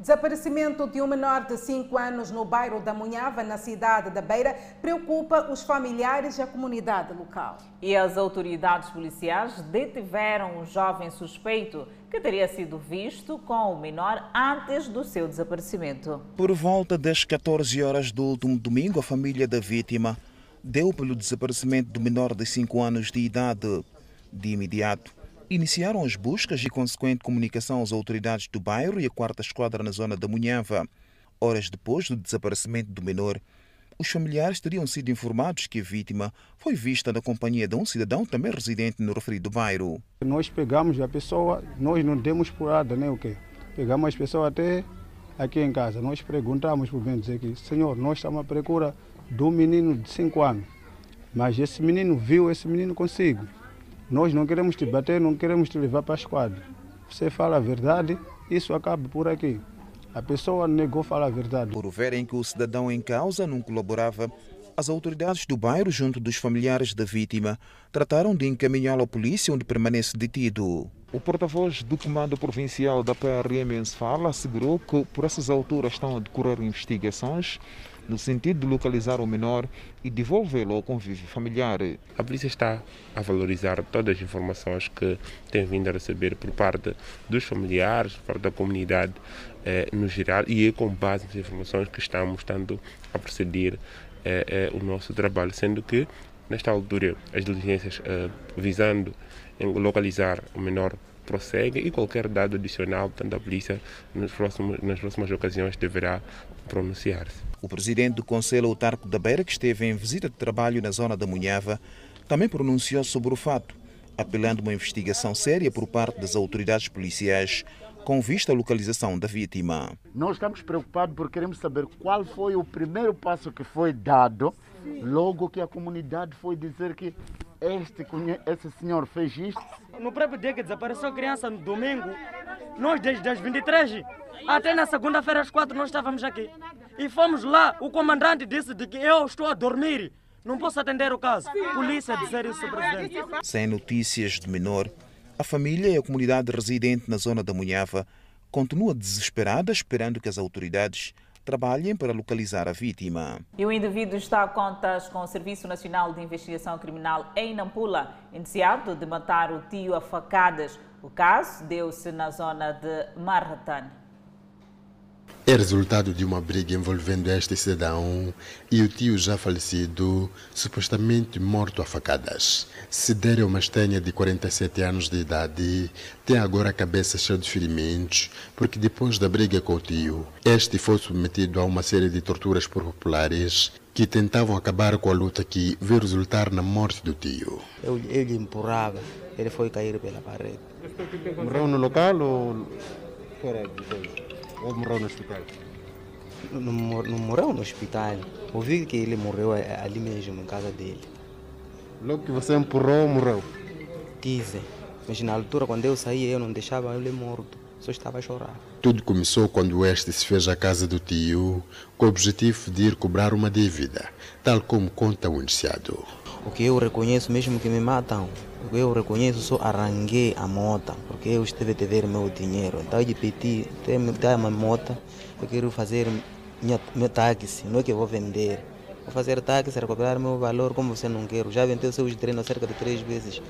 Desaparecimento de um menor de 5 anos no bairro da Munhava, na cidade da Beira, preocupa os familiares e a comunidade local. E as autoridades policiais detiveram um jovem suspeito que teria sido visto com o menor antes do seu desaparecimento. Por volta das 14 horas do último domingo, a família da vítima deu pelo desaparecimento do menor de 5 anos de idade. De imediato, iniciaram as buscas e consequente comunicação às autoridades do bairro e a quarta esquadra na zona da Munhava. Horas depois do desaparecimento do menor, os familiares teriam sido informados que a vítima foi vista na companhia de um cidadão também residente no referido bairro. Nós pegamos a pessoa, nós não demos por nada, nem o quê? Pegamos a pessoa até aqui em casa. Nós perguntamos o bem dizer que, senhor, nós estamos à procura um menino de 5 anos. Mas esse menino viu esse menino consigo. Nós não queremos te bater, não queremos te levar para a esquadra. Você fala a verdade, isso acaba por aqui. A pessoa negou falar a verdade. Por verem que o cidadão em causa não colaborava, as autoridades do bairro, junto dos familiares da vítima, trataram de encaminhá-lo à polícia, onde permanece detido. O porta-voz do Comando Provincial da PRM em Sefala assegurou que, por essas alturas, estão a decorrer investigações no sentido de localizar o menor e devolvê-lo ao convívio familiar. A polícia está a valorizar todas as informações que tem vindo a receber por parte dos familiares, por parte da comunidade eh, no geral, e é com base nas informações que estamos estando a proceder eh, eh, o nosso trabalho, sendo que, nesta altura, as diligências eh, visando localizar o menor prosseguem e qualquer dado adicional, portanto, a polícia nos próximos, nas próximas ocasiões deverá pronunciar-se. O presidente do Conselho Autarco da Beira, que esteve em visita de trabalho na zona da Munhava, também pronunciou sobre o fato, apelando a uma investigação séria por parte das autoridades policiais com vista à localização da vítima. Nós estamos preocupados porque queremos saber qual foi o primeiro passo que foi dado logo que a comunidade foi dizer que este, esse senhor fez isto. No próprio dia que desapareceu a criança, no domingo, nós desde as 23 até na segunda-feira às 4 nós estávamos aqui. E fomos lá, o comandante disse de que eu estou a dormir, não posso atender o caso. Polícia dizer isso, presidente. Sem notícias de menor, A família e a comunidade residente na zona da Munhava continua desesperada esperando que as autoridades trabalhem para localizar a vítima. E o indivíduo está a contas com o Serviço Nacional de Investigação Criminal em Nampula, indiciado de matar o tio a facadas. O caso deu-se na zona de Marratane. É resultado de uma briga envolvendo este cidadão e o tio já falecido, supostamente morto a facadas. Sidério Mastenha, de 47 anos de idade, tem agora a cabeça cheia de ferimentos, porque depois da briga com o tio, este foi submetido a uma série de torturas por populares que tentavam acabar com a luta que veio resultar na morte do tio. Eu, ele empurrava, ele foi cair pela parede. Morreu no local ou fora de coisa? Ou morreu no hospital? Não, não morreu no hospital. Ouvi que ele morreu ali mesmo, em casa dele. Logo que você empurrou, morreu? Dizem. Mas na altura, quando eu saí, eu não deixava ele morto. Só estava a chorar. Tudo começou quando este se fez à casa do tio com o objetivo de ir cobrar uma dívida, tal como conta o indiciado. O que eu reconheço, mesmo que me matam, eu reconheço, só arranquei a moto, porque eu estive a ver meu dinheiro. Então eu pedi, tem uma moto, eu quero fazer minha, meu táxi, não é que eu vou vender. Vou fazer táxi, recuperar meu valor como você não quer. Já vendeu seus treinos cerca de três vezes,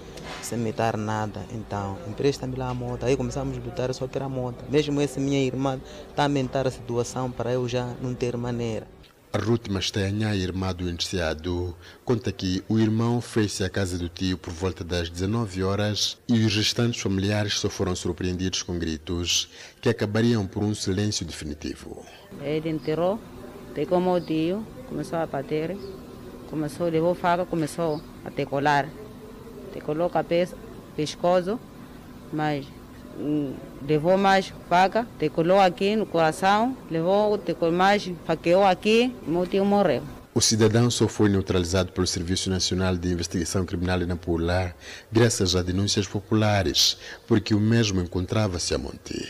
sem me dar nada. Então, empresta-me lá a moto. Aí começamos a lutar só pela moto. Mesmo essa minha irmã está a aumentar a situação para eu já não ter maneira. Ruth Mastenha, irmã do indiciado, conta que o irmão fez-se à casa do tio por volta das 19 horas e os restantes familiares só foram surpreendidos com gritos que acabariam por um silêncio definitivo. Ele enterrou, pegou meu tio, começou a bater, começou, levou faca, começou a decolar. Decolou a cabeça, pescoço, mas levou mais faca, decolou aqui no coração, levou decolou mais, faqueou aqui, meu tio morreu. O cidadão só foi neutralizado pelo Serviço Nacional de Investigação Criminal em Nampula graças a denúncias populares, porque o mesmo encontrava-se a monte.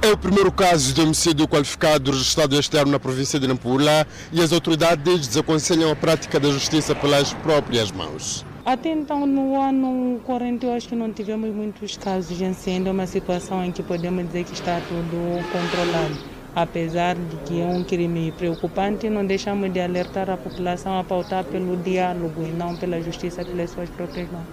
É o primeiro caso de homicídio qualificado registrado este ano na província de Nampula e as autoridades desaconselham a prática da justiça pelas próprias mãos. Até então, no ano corrente, eu acho que não tivemos muitos casos de incêndio, é uma situação em que podemos dizer que está tudo controlado. Apesar de que é um crime preocupante, não deixamos de alertar a população a pautar pelo diálogo e não pela justiça pelas suas próprias mãos.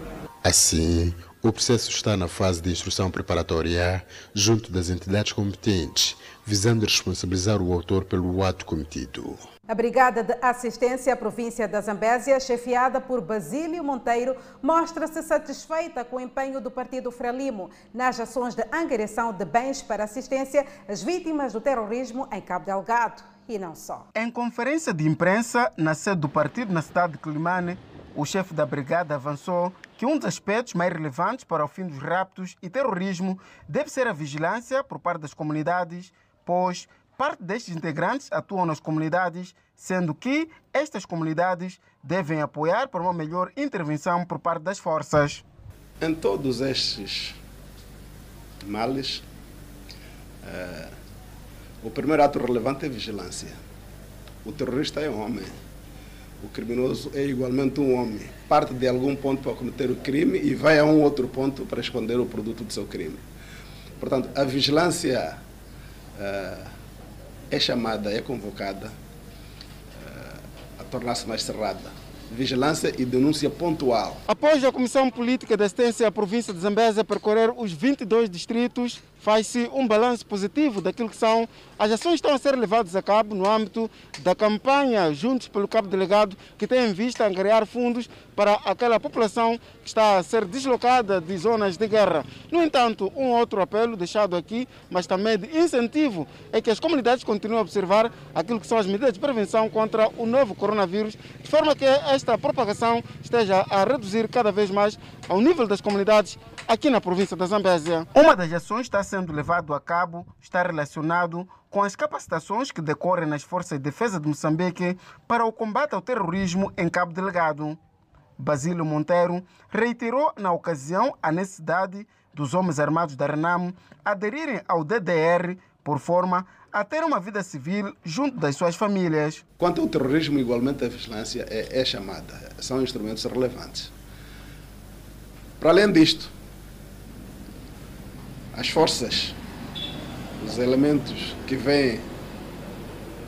Assim, o processo está na fase de instrução preparatória junto das entidades competentes, visando responsabilizar o autor pelo ato cometido. A Brigada de Assistência à Província da Zambésia, chefiada por Basílio Monteiro, mostra-se satisfeita com o empenho do Partido Frelimo nas ações de angariação de bens para assistência às vítimas do terrorismo em Cabo Delgado e não só. Em conferência de imprensa na sede do partido na cidade de Climane, o chefe da brigada avançou que um dos aspectos mais relevantes para o fim dos raptos e terrorismo deve ser a vigilância por parte das comunidades, pois Parte destes integrantes atuam nas comunidades, sendo que estas comunidades devem apoiar para uma melhor intervenção por parte das forças. Em todos estes males, uh, o primeiro ato relevante é vigilância. O terrorista é um homem. O criminoso é igualmente um homem. Parte de algum ponto para cometer o crime e vai a um outro ponto para esconder o produto do seu crime. Portanto, a vigilância uh, é chamada, é convocada uh, a tornar-se mais cerrada. Vigilância e denúncia pontual. Após a Comissão Política de Assistência à Província de Zambésia percorrer os 22 distritos, faz-se um balanço positivo daquilo que são as ações que estão a ser levadas a cabo no âmbito da campanha Juntos pelo Cabo Delegado, que tem em vista angariar fundos para aquela população que está a ser deslocada de zonas de guerra. No entanto, um outro apelo deixado aqui, mas também de incentivo, é que as comunidades continuem a observar aquilo que são as medidas de prevenção contra o novo coronavírus, de forma que esta propagação esteja a reduzir cada vez mais ao nível das comunidades aqui na província da Zambésia. Uma das ações está sendo levado a cabo está relacionado com as capacitações que decorrem nas Forças de Defesa de Moçambique para o combate ao terrorismo em Cabo Delgado. Basílio Monteiro reiterou na ocasião a necessidade dos homens armados da RENAM aderirem ao DDR por forma a ter uma vida civil junto das suas famílias. Quanto ao terrorismo, igualmente a vigilância é, é chamada, são instrumentos relevantes. Para além disto, as forças, os elementos que vêm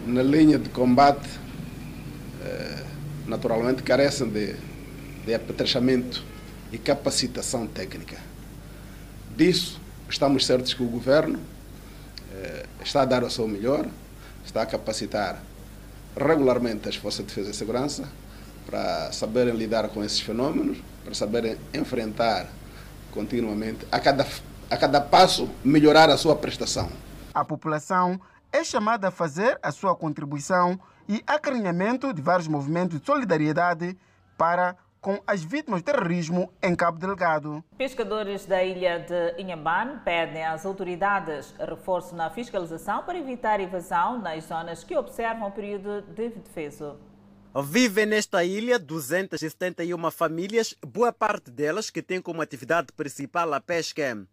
na linha de combate, eh, naturalmente carecem de, de apetrechamento e capacitação técnica. Disso, estamos certos que o governo eh, está a dar o seu melhor, está a capacitar regularmente as forças de defesa e segurança para saberem lidar com esses fenômenos, para saberem enfrentar continuamente, a cada, a cada passo, melhorar a sua prestação. A população é chamada a fazer a sua contribuição e acarinhamento de vários movimentos de solidariedade para com as vítimas do terrorismo em Cabo Delgado. Pescadores da ilha de Inhambane pedem às autoridades reforço na fiscalização para evitar evasão nas zonas que observam o período de defesa. Vivem nesta ilha 271 famílias, boa parte delas que têm como atividade principal a pesca.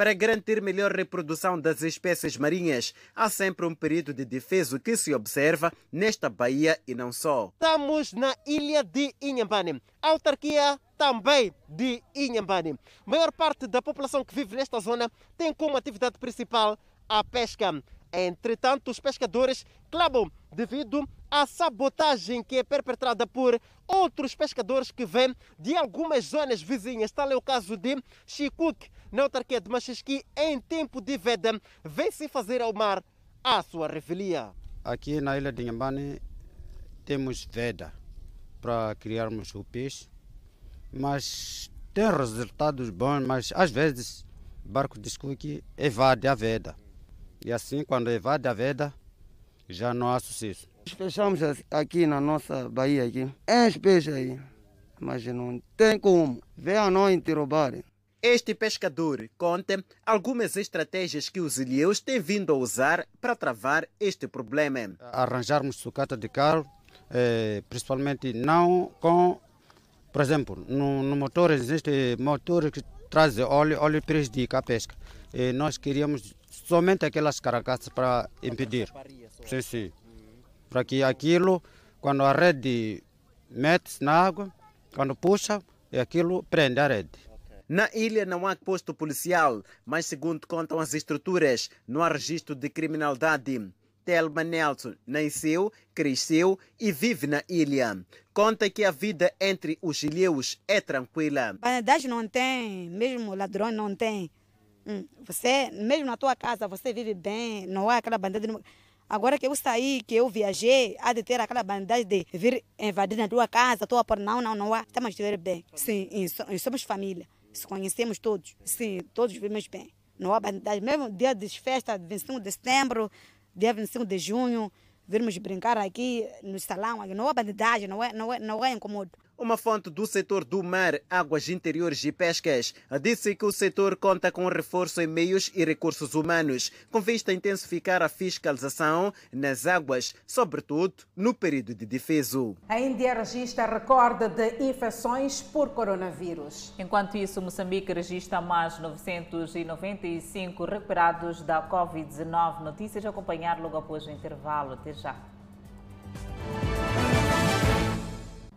Para garantir melhor reprodução das espécies marinhas, há sempre um período de defesa que se observa nesta baía e não só. Estamos na ilha de Inhambane, autarquia também de Inhambane. A maior parte da população que vive nesta zona tem como atividade principal a pesca. Entretanto, os pescadores clamam devido à sabotagem que é perpetrada por outros pescadores que vêm de algumas zonas vizinhas. Tal é o caso de Chicuque, na autarquia de Machesqui, em tempo de veda, vem-se fazer ao mar a sua revelia. Aqui na ilha de Inhambane temos veda para criarmos o peixe, mas tem resultados bons, mas às vezes barco de escuque evade a veda. E assim, quando evade a veda, já não há sucesso. Fechamos aqui na nossa Bahia, aqui. enche peixe aí, mas não tem como. Venham não interrogarem. Este pescador conta algumas estratégias que os ilhéus têm vindo a usar para travar este problema. Arranjarmos sucata de carro, eh, principalmente não com, por exemplo, no, no motor existe motor que traz óleo, óleo prejudica a pesca. E nós queríamos somente aquelas caracas para impedir. Sim, sim. Para que aquilo, quando a rede mete-se na água, quando puxa, aquilo prende a rede. Na ilha não há posto policial, mas segundo contam as estruturas, não há registro de criminalidade. Telma Nelson nasceu, cresceu e vive na ilha. Conta que a vida entre os ilhéus é tranquila. Bandidagem não tem, mesmo ladrões não tem. Hum, você, mesmo na tua casa, você vive bem, não há aquela bandidagem. Agora que eu saí, que eu viajei, há de ter aquela bandidagem de vir invadir na tua casa, tua por não, não, não há. Estamos a viver bem. Sim, somos família. Se conhecemos todos. Sim, todos vivemos bem. Não há bandidagem. Mesmo dia de festa, 25 de setembro, dia 25 de junho, virmos brincar aqui no salão. Não há bandidagem, não é, não é, não é incomodo. Uma fonte do setor do mar, águas interiores e pescas disse que o setor conta com reforço em meios e recursos humanos, com vista a intensificar a fiscalização nas águas, sobretudo no período de defesa. A Índia registra recorde de infecções por coronavírus. Enquanto isso, Moçambique registra mais 995 recuperados da Covid-19. Notícias a acompanhar logo após o intervalo. Até já.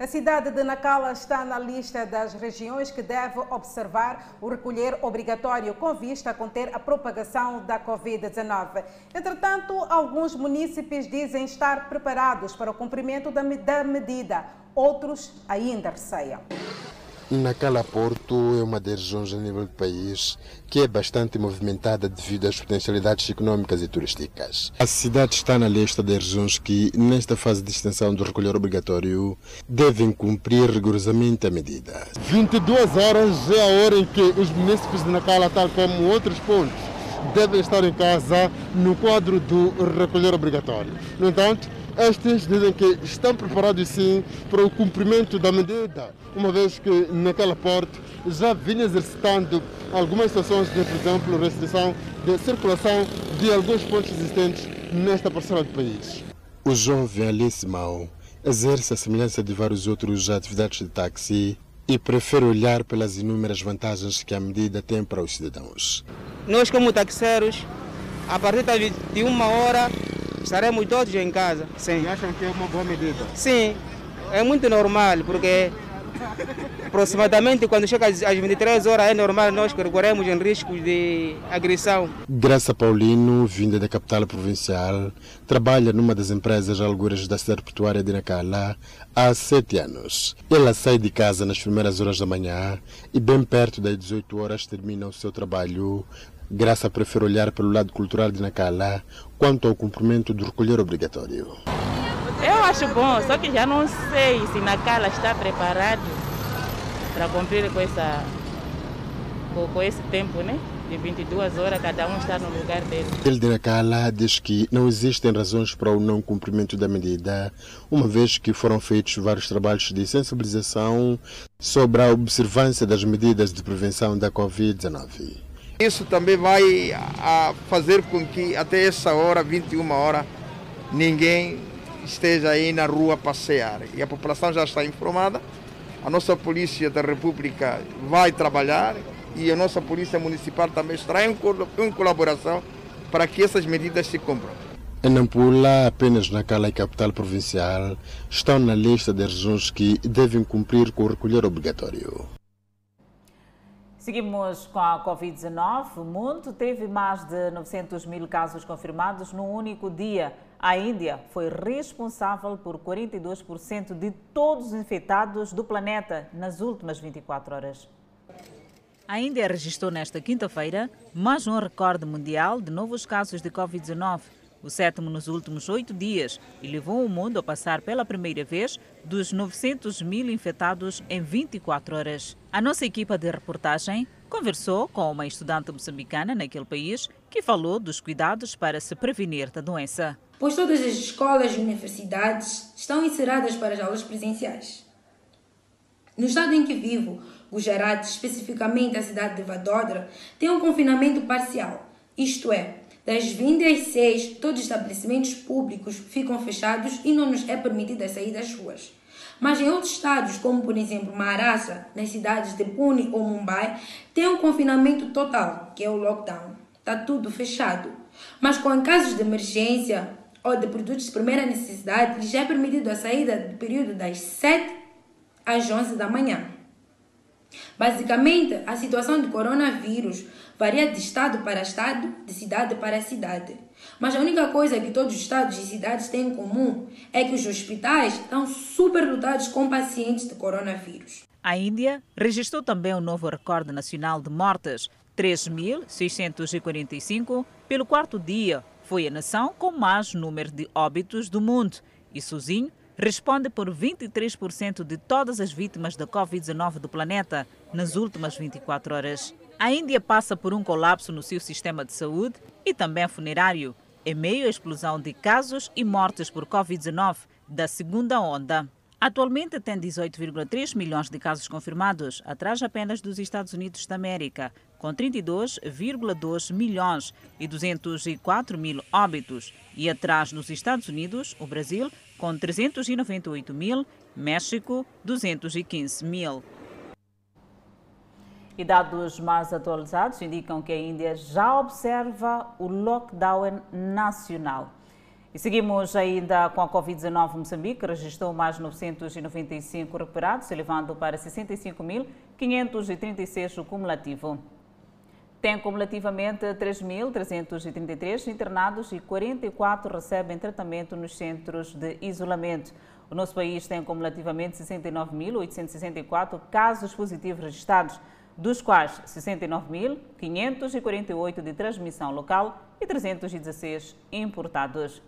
A cidade de Nacala está na lista das regiões que deve observar o recolher obrigatório com vista a conter a propagação da Covid-19. Entretanto, alguns municípios dizem estar preparados para o cumprimento da medida, outros ainda receiam. Nacala Porto é uma das regiões a nível do país que é bastante movimentada devido às potencialidades econômicas e turísticas. A cidade está na lista das regiões que, nesta fase de extensão do recolher obrigatório, devem cumprir rigorosamente a medida. 22 horas é a hora em que os municípios de Nacala, tal como outros pontos, devem estar em casa no quadro do recolher obrigatório. No entanto, estes dizem que estão preparados sim para o cumprimento da medida, uma vez que naquela porta já vinha exercitando algumas situações de, por exemplo, restrição de circulação de alguns pontos existentes nesta parcela do país. O Alice Mao exerce a semelhança de vários outros atividades de táxi e prefere olhar pelas inúmeras vantagens que a medida tem para os cidadãos. Nós, como taxeiros, a partir de uma hora estaremos todos em casa. Sim. E acham que é uma boa medida? Sim, é muito normal, porque Aproximadamente quando chega às 23 horas é normal nós corremos em risco de agressão. Graça Paulino, vinda da capital provincial, trabalha numa das empresas alguras da cidade portuária de Nacala há sete anos. Ela sai de casa nas primeiras horas da manhã e bem perto das 18 horas termina o seu trabalho. Graça prefere olhar pelo lado cultural de Nacala quanto ao cumprimento do recolher obrigatório. Eu acho bom, só que já não sei se Nacala está preparado para cumprir com, essa, com, com esse tempo, né? De 22 horas, cada um está no lugar dele. Ele de Nacala diz que não existem razões para o não cumprimento da medida, uma vez que foram feitos vários trabalhos de sensibilização sobre a observância das medidas de prevenção da Covid-19. Isso também vai a fazer com que até essa hora, 21 horas, ninguém esteja aí na rua passear. E a população já está informada. A nossa Polícia da República vai trabalhar e a nossa Polícia Municipal também estará em colaboração para que essas medidas se cumpram. Em Nampula, apenas naquela capital provincial, estão na lista das regiões que devem cumprir com o recolher obrigatório. Seguimos com a Covid-19. O mundo teve mais de 900 mil casos confirmados num único dia. A Índia foi responsável por 42% de todos os infectados do planeta nas últimas 24 horas. A Índia registrou nesta quinta-feira mais um recorde mundial de novos casos de Covid-19 o sétimo nos últimos oito dias, e levou o mundo a passar pela primeira vez dos 900 mil infectados em 24 horas. A nossa equipa de reportagem conversou com uma estudante moçambicana naquele país que falou dos cuidados para se prevenir da doença. Pois todas as escolas e universidades estão encerradas para as aulas presenciais. No estado em que vivo, Gujarat, especificamente a cidade de Vadodara, tem um confinamento parcial, isto é, das 20 às 6, todos os estabelecimentos públicos ficam fechados e não nos é permitido sair das ruas. Mas em outros estados, como por exemplo Maharashtra, nas cidades de Pune ou Mumbai, tem um confinamento total, que é o lockdown. Está tudo fechado. Mas com casos de emergência ou de produtos de primeira necessidade, lhes é permitido a saída do período das 7 às 11 da manhã. Basicamente, a situação do coronavírus varia de estado para estado, de cidade para cidade. Mas a única coisa que todos os estados e cidades têm em comum é que os hospitais estão superlotados com pacientes de coronavírus. A Índia registrou também um novo recorde nacional de mortes, 3.645, pelo quarto dia. Foi a nação com mais número de óbitos do mundo e sozinho responde por 23% de todas as vítimas da Covid-19 do planeta nas últimas 24 horas. A Índia passa por um colapso no seu sistema de saúde e também funerário, em meio à explosão de casos e mortes por Covid-19 da segunda onda. Atualmente tem 18,3 milhões de casos confirmados, atrás apenas dos Estados Unidos da América, com 32,2 milhões e 204 mil óbitos, e atrás dos Estados Unidos, o Brasil, com 398 mil, México, 215 mil. E dados mais atualizados indicam que a Índia já observa o lockdown nacional. E seguimos ainda com a Covid-19. Moçambique registrou mais 995 recuperados, elevando para 65.536 o cumulativo. Tem cumulativamente 3.333 internados e 44 recebem tratamento nos centros de isolamento. O nosso país tem cumulativamente 69.864 casos positivos registrados, dos quais 69.548 de transmissão local e 316 importados.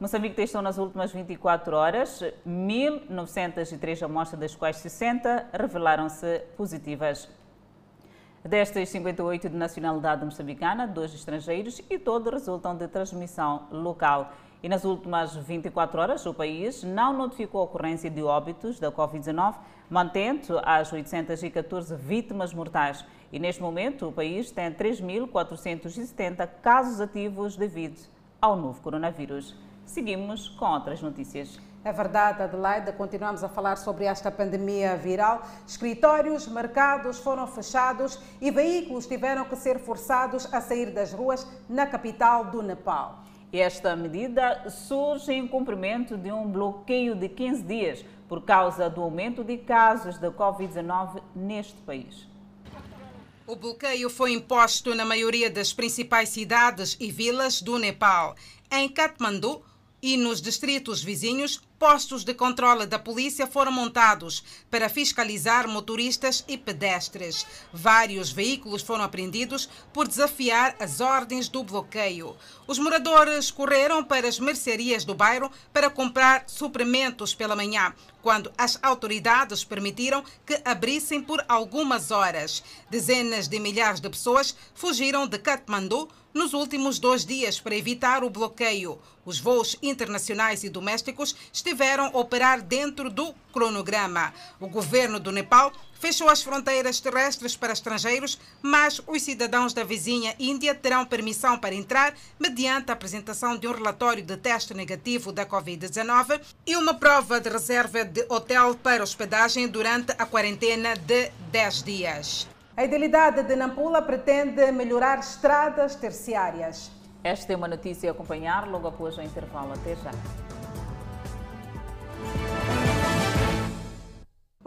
Moçambique testou nas últimas 24 horas 1.903 amostras, das quais 60 revelaram-se positivas. Destas, 58 de nacionalidade moçambicana, dois estrangeiros e todos resultam de transmissão local. E nas últimas 24 horas, o país não notificou a ocorrência de óbitos da Covid-19, mantendo as 814 vítimas mortais. E neste momento, o país tem 3.470 casos ativos devido ao novo coronavírus. Seguimos com outras notícias. É verdade, Adelaide. Continuamos a falar sobre esta pandemia viral. Escritórios, mercados foram fechados e veículos tiveram que ser forçados a sair das ruas na capital do Nepal. Esta medida surge em cumprimento de um bloqueio de 15 dias por causa do aumento de casos de Covid-19 neste país. O bloqueio foi imposto na maioria das principais cidades e vilas do Nepal. Em Katmandu e nos distritos vizinhos, postos de controle da polícia foram montados para fiscalizar motoristas e pedestres. Vários veículos foram apreendidos por desafiar as ordens do bloqueio. Os moradores correram para as mercearias do bairro para comprar suprimentos pela manhã, quando as autoridades permitiram que abrissem por algumas horas. Dezenas de milhares de pessoas fugiram de Katmandu nos últimos dois dias para evitar o bloqueio. Os voos internacionais e domésticos estiveram a operar dentro do cronograma. O governo do Nepal fechou as fronteiras terrestres para estrangeiros, mas os cidadãos da vizinha Índia terão permissão para entrar mediante a apresentação de um relatório de teste negativo da Covid-19 e uma prova de reserva de hotel para hospedagem durante a quarentena de 10 dias. A idilidade de Nampula pretende melhorar estradas terciárias. Esta é uma notícia a acompanhar logo após o intervalo. Até já.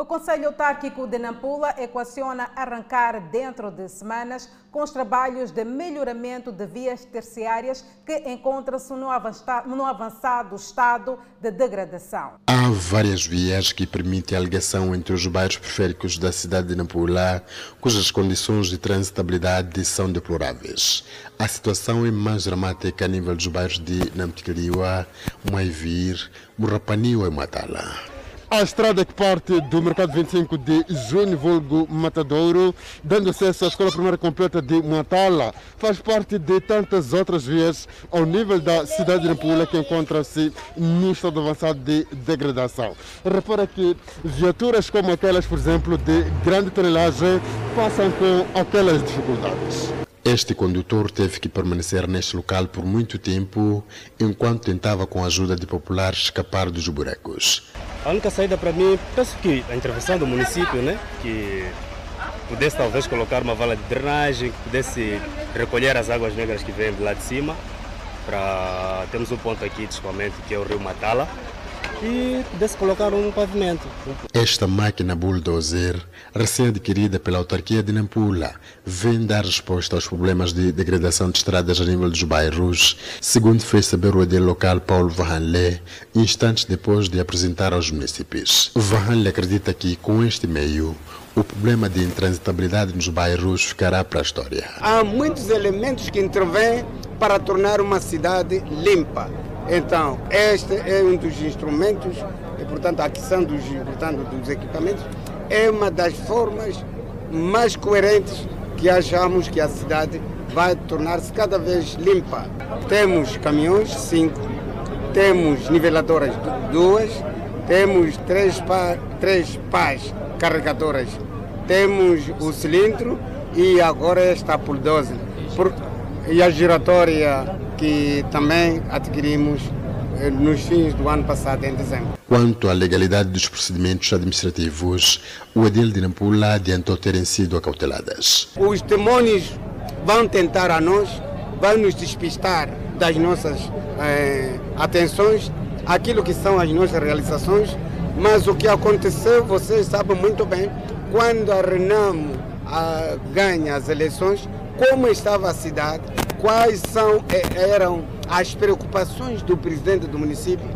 O Conselho Autárquico de Nampula equaciona arrancar dentro de semanas com os trabalhos de melhoramento de vias terciárias que encontram-se no avançado estado de degradação. Há várias vias que permitem a ligação entre os bairros periféricos da cidade de Nampula, cujas condições de transitabilidade são deploráveis. A situação é mais dramática a nível dos bairros de Namtikaliwa, Maivir, Murrapaniwa e Matala. A estrada que parte do mercado 25 de junho, vulgo Matadouro, dando acesso à escola primária completa de Matala, faz parte de tantas outras vias ao nível da cidade de Nampula que encontra-se no estado avançado de degradação. Repara que viaturas como aquelas, por exemplo, de grande tonelagem, passam com aquelas dificuldades. Este condutor teve que permanecer neste local por muito tempo enquanto tentava, com a ajuda de populares, escapar dos buracos. A única saída para mim, penso que a intervenção do município, né, que pudesse talvez colocar uma vala de drenagem, que pudesse recolher as águas negras que vêm de lá de cima, para temos um ponto aqui de escoamento que é o rio Matala, e pudesse colocar um pavimento. Esta máquina bulldozer, recém-adquirida pela autarquia de Nampula, vem dar resposta aos problemas de degradação de estradas a nível dos bairros, segundo fez saber o edil local Paulo Vahanle, instantes depois de apresentar aos municípios. Vahanle acredita que, com este meio, o problema de intransitabilidade nos bairros ficará para a história. Há muitos elementos que intervêm para tornar uma cidade limpa então, este é um dos instrumentos e, portanto, a aquisição dos, portanto, dos equipamentos é uma das formas mais coerentes que achamos que a cidade vai tornar-se cada vez limpa. Temos caminhões, cinco, temos niveladoras, duas, temos três, pá, três pás carregadoras, temos o cilindro e agora esta bulldozer. Por, e a giratória que também adquirimos eh, nos fins do ano passado, em dezembro. Quanto à legalidade dos procedimentos administrativos, o Edil de Nampula adiantou terem sido acauteladas. Os demônios vão tentar a nós, vão nos despistar das nossas eh, atenções, aquilo que são as nossas realizações, mas o que aconteceu, vocês sabem muito bem, quando a Renamo a, ganha as eleições, como estava a cidade, quais são, eram as preocupações do presidente do município,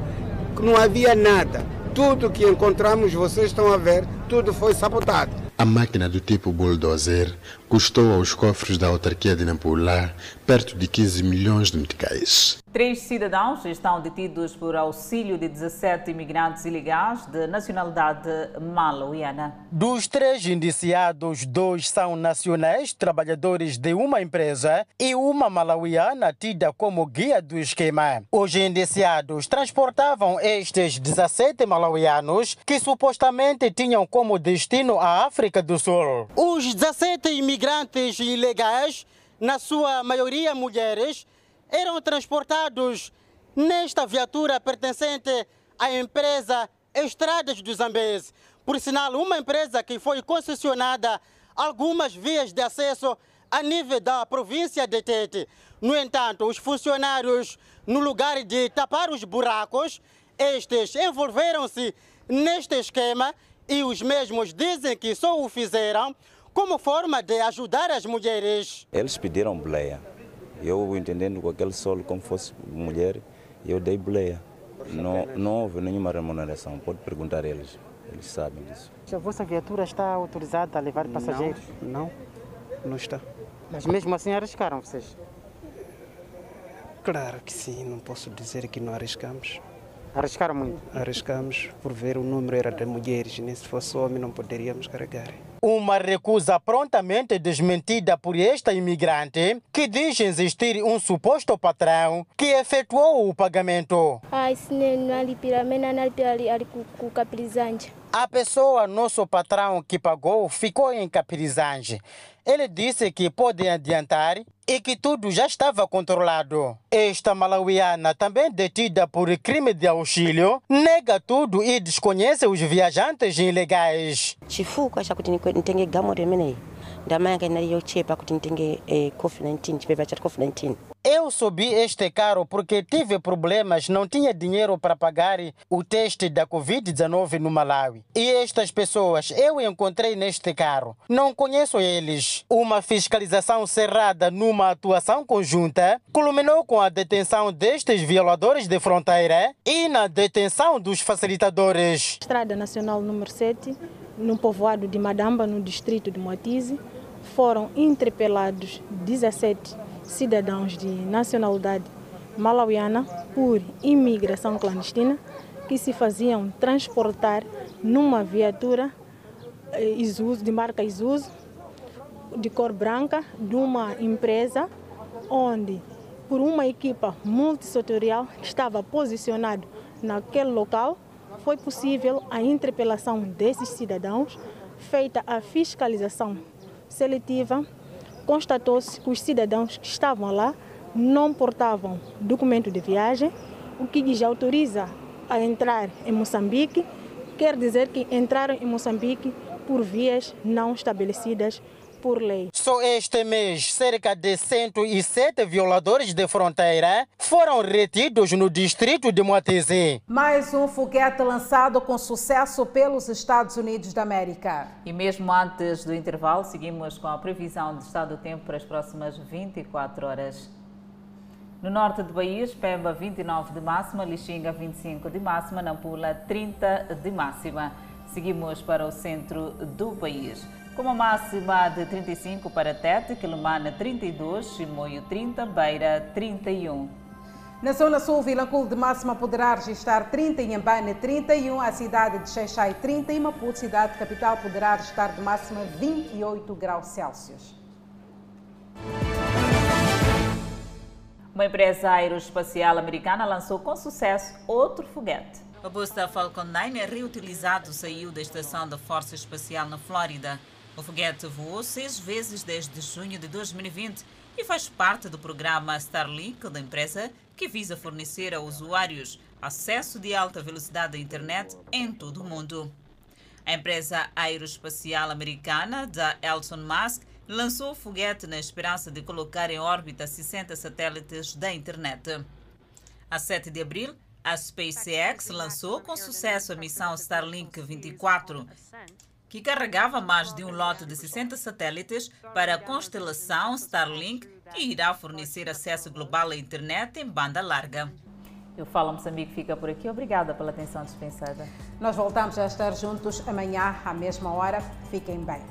que não havia nada. Tudo que encontramos, vocês estão a ver, tudo foi sabotado. A máquina do tipo bulldozer custou aos cofres da autarquia de Nampula perto de 15 milhões de meticais. Três cidadãos estão detidos por auxílio de 17 imigrantes ilegais de nacionalidade malauiana. Dos três indiciados, dois são nacionais, trabalhadores de uma empresa, e uma malauiana tida como guia do esquema. Os indiciados transportavam estes 17 malauianos que supostamente tinham como destino a África do Sul. Os 17 imigrantes imigrantes ilegais, na sua maioria mulheres, eram transportados nesta viatura pertencente à empresa Estradas do Zambese. Por sinal, uma empresa que foi concessionada algumas vias de acesso a nível da província de Tete. No entanto, os funcionários, no lugar de tapar os buracos, estes envolveram-se neste esquema e os mesmos dizem que só o fizeram como forma de ajudar as mulheres. Eles pediram bleia. Eu, entendendo com aquele solo como fosse mulher, eu dei bleia. Não, não houve nenhuma remuneração, pode perguntar a eles, eles sabem disso. A vossa viatura está autorizada a levar passageiros? Não, não está. Mas mesmo assim arriscaram vocês? Claro que sim, não posso dizer que não arriscamos. Arriscaram muito? Arriscamos por ver o número era de mulheres, nem se fosse homem não poderíamos carregar. Uma recusa prontamente desmentida por esta imigrante, que diz existir um suposto patrão que efetuou o pagamento. A pessoa, nosso patrão que pagou, ficou em Capirizange. Ele disse que pode adiantar e que tudo já estava controlado. Esta malauiana, também detida por crime de auxílio, nega tudo e desconhece os viajantes ilegais. chepa kuti nitenge eh, covid-19 chipeva cha covid-19 Eu subi este carro porque tive problemas, não tinha dinheiro para pagar o teste da Covid-19 no Malawi. E estas pessoas eu encontrei neste carro. Não conheço eles. Uma fiscalização cerrada numa atuação conjunta culminou com a detenção destes violadores de fronteira e na detenção dos facilitadores. Estrada Nacional número 7, no povoado de Madamba, no distrito de Moatize, foram interpelados 17 cidadãos de nacionalidade malauiana por imigração clandestina que se faziam transportar numa viatura Isuzu, de marca Isuzu, de cor branca, de uma empresa onde, por uma equipa multissetorial que estava posicionado naquele local, foi possível a interpelação desses cidadãos, feita a fiscalização seletiva constatou-se que os cidadãos que estavam lá não portavam documento de viagem, o que lhes autoriza a entrar em Moçambique, quer dizer que entraram em Moçambique por vias não estabelecidas por lei. Só este mês, cerca de 107 violadores de fronteira foram retidos no distrito de Moatize. Mais um foguete lançado com sucesso pelos Estados Unidos da América. E mesmo antes do intervalo, seguimos com a previsão de estado do tempo para as próximas 24 horas. No norte do país, Pemba 29 de máxima, Lixinga 25 de máxima, Nampula 30 de máxima. Seguimos para o centro do país com uma máxima de 35 para Tete, Quilomana 32, Chimoio 30, Beira 31. Na zona sul, Vilanculo de máxima poderá registrar 30, Inhambane 31, a cidade de Xaixai 30 e Maputo, cidade capital, poderá registrar de máxima 28 graus Celsius. Uma empresa aeroespacial americana lançou com sucesso outro foguete. O booster Falcon 9 é reutilizado saiu da estação da Força Espacial na Flórida. O foguete voou seis vezes desde junho de 2020 e faz parte do programa Starlink da empresa, que visa fornecer a usuários acesso de alta velocidade à internet em todo o mundo. A empresa aeroespacial americana da Elon Musk lançou o foguete na esperança de colocar em órbita 60 satélites da internet. A 7 de abril, a SpaceX lançou com sucesso a missão Starlink 24 que carregava mais de um lote de 60 satélites para a constelação Starlink, que irá fornecer acesso global à internet em banda larga. Eu Falo Moçambique fica por aqui. Obrigada pela atenção dispensada. Nós voltamos a estar juntos amanhã à mesma hora. Fiquem bem.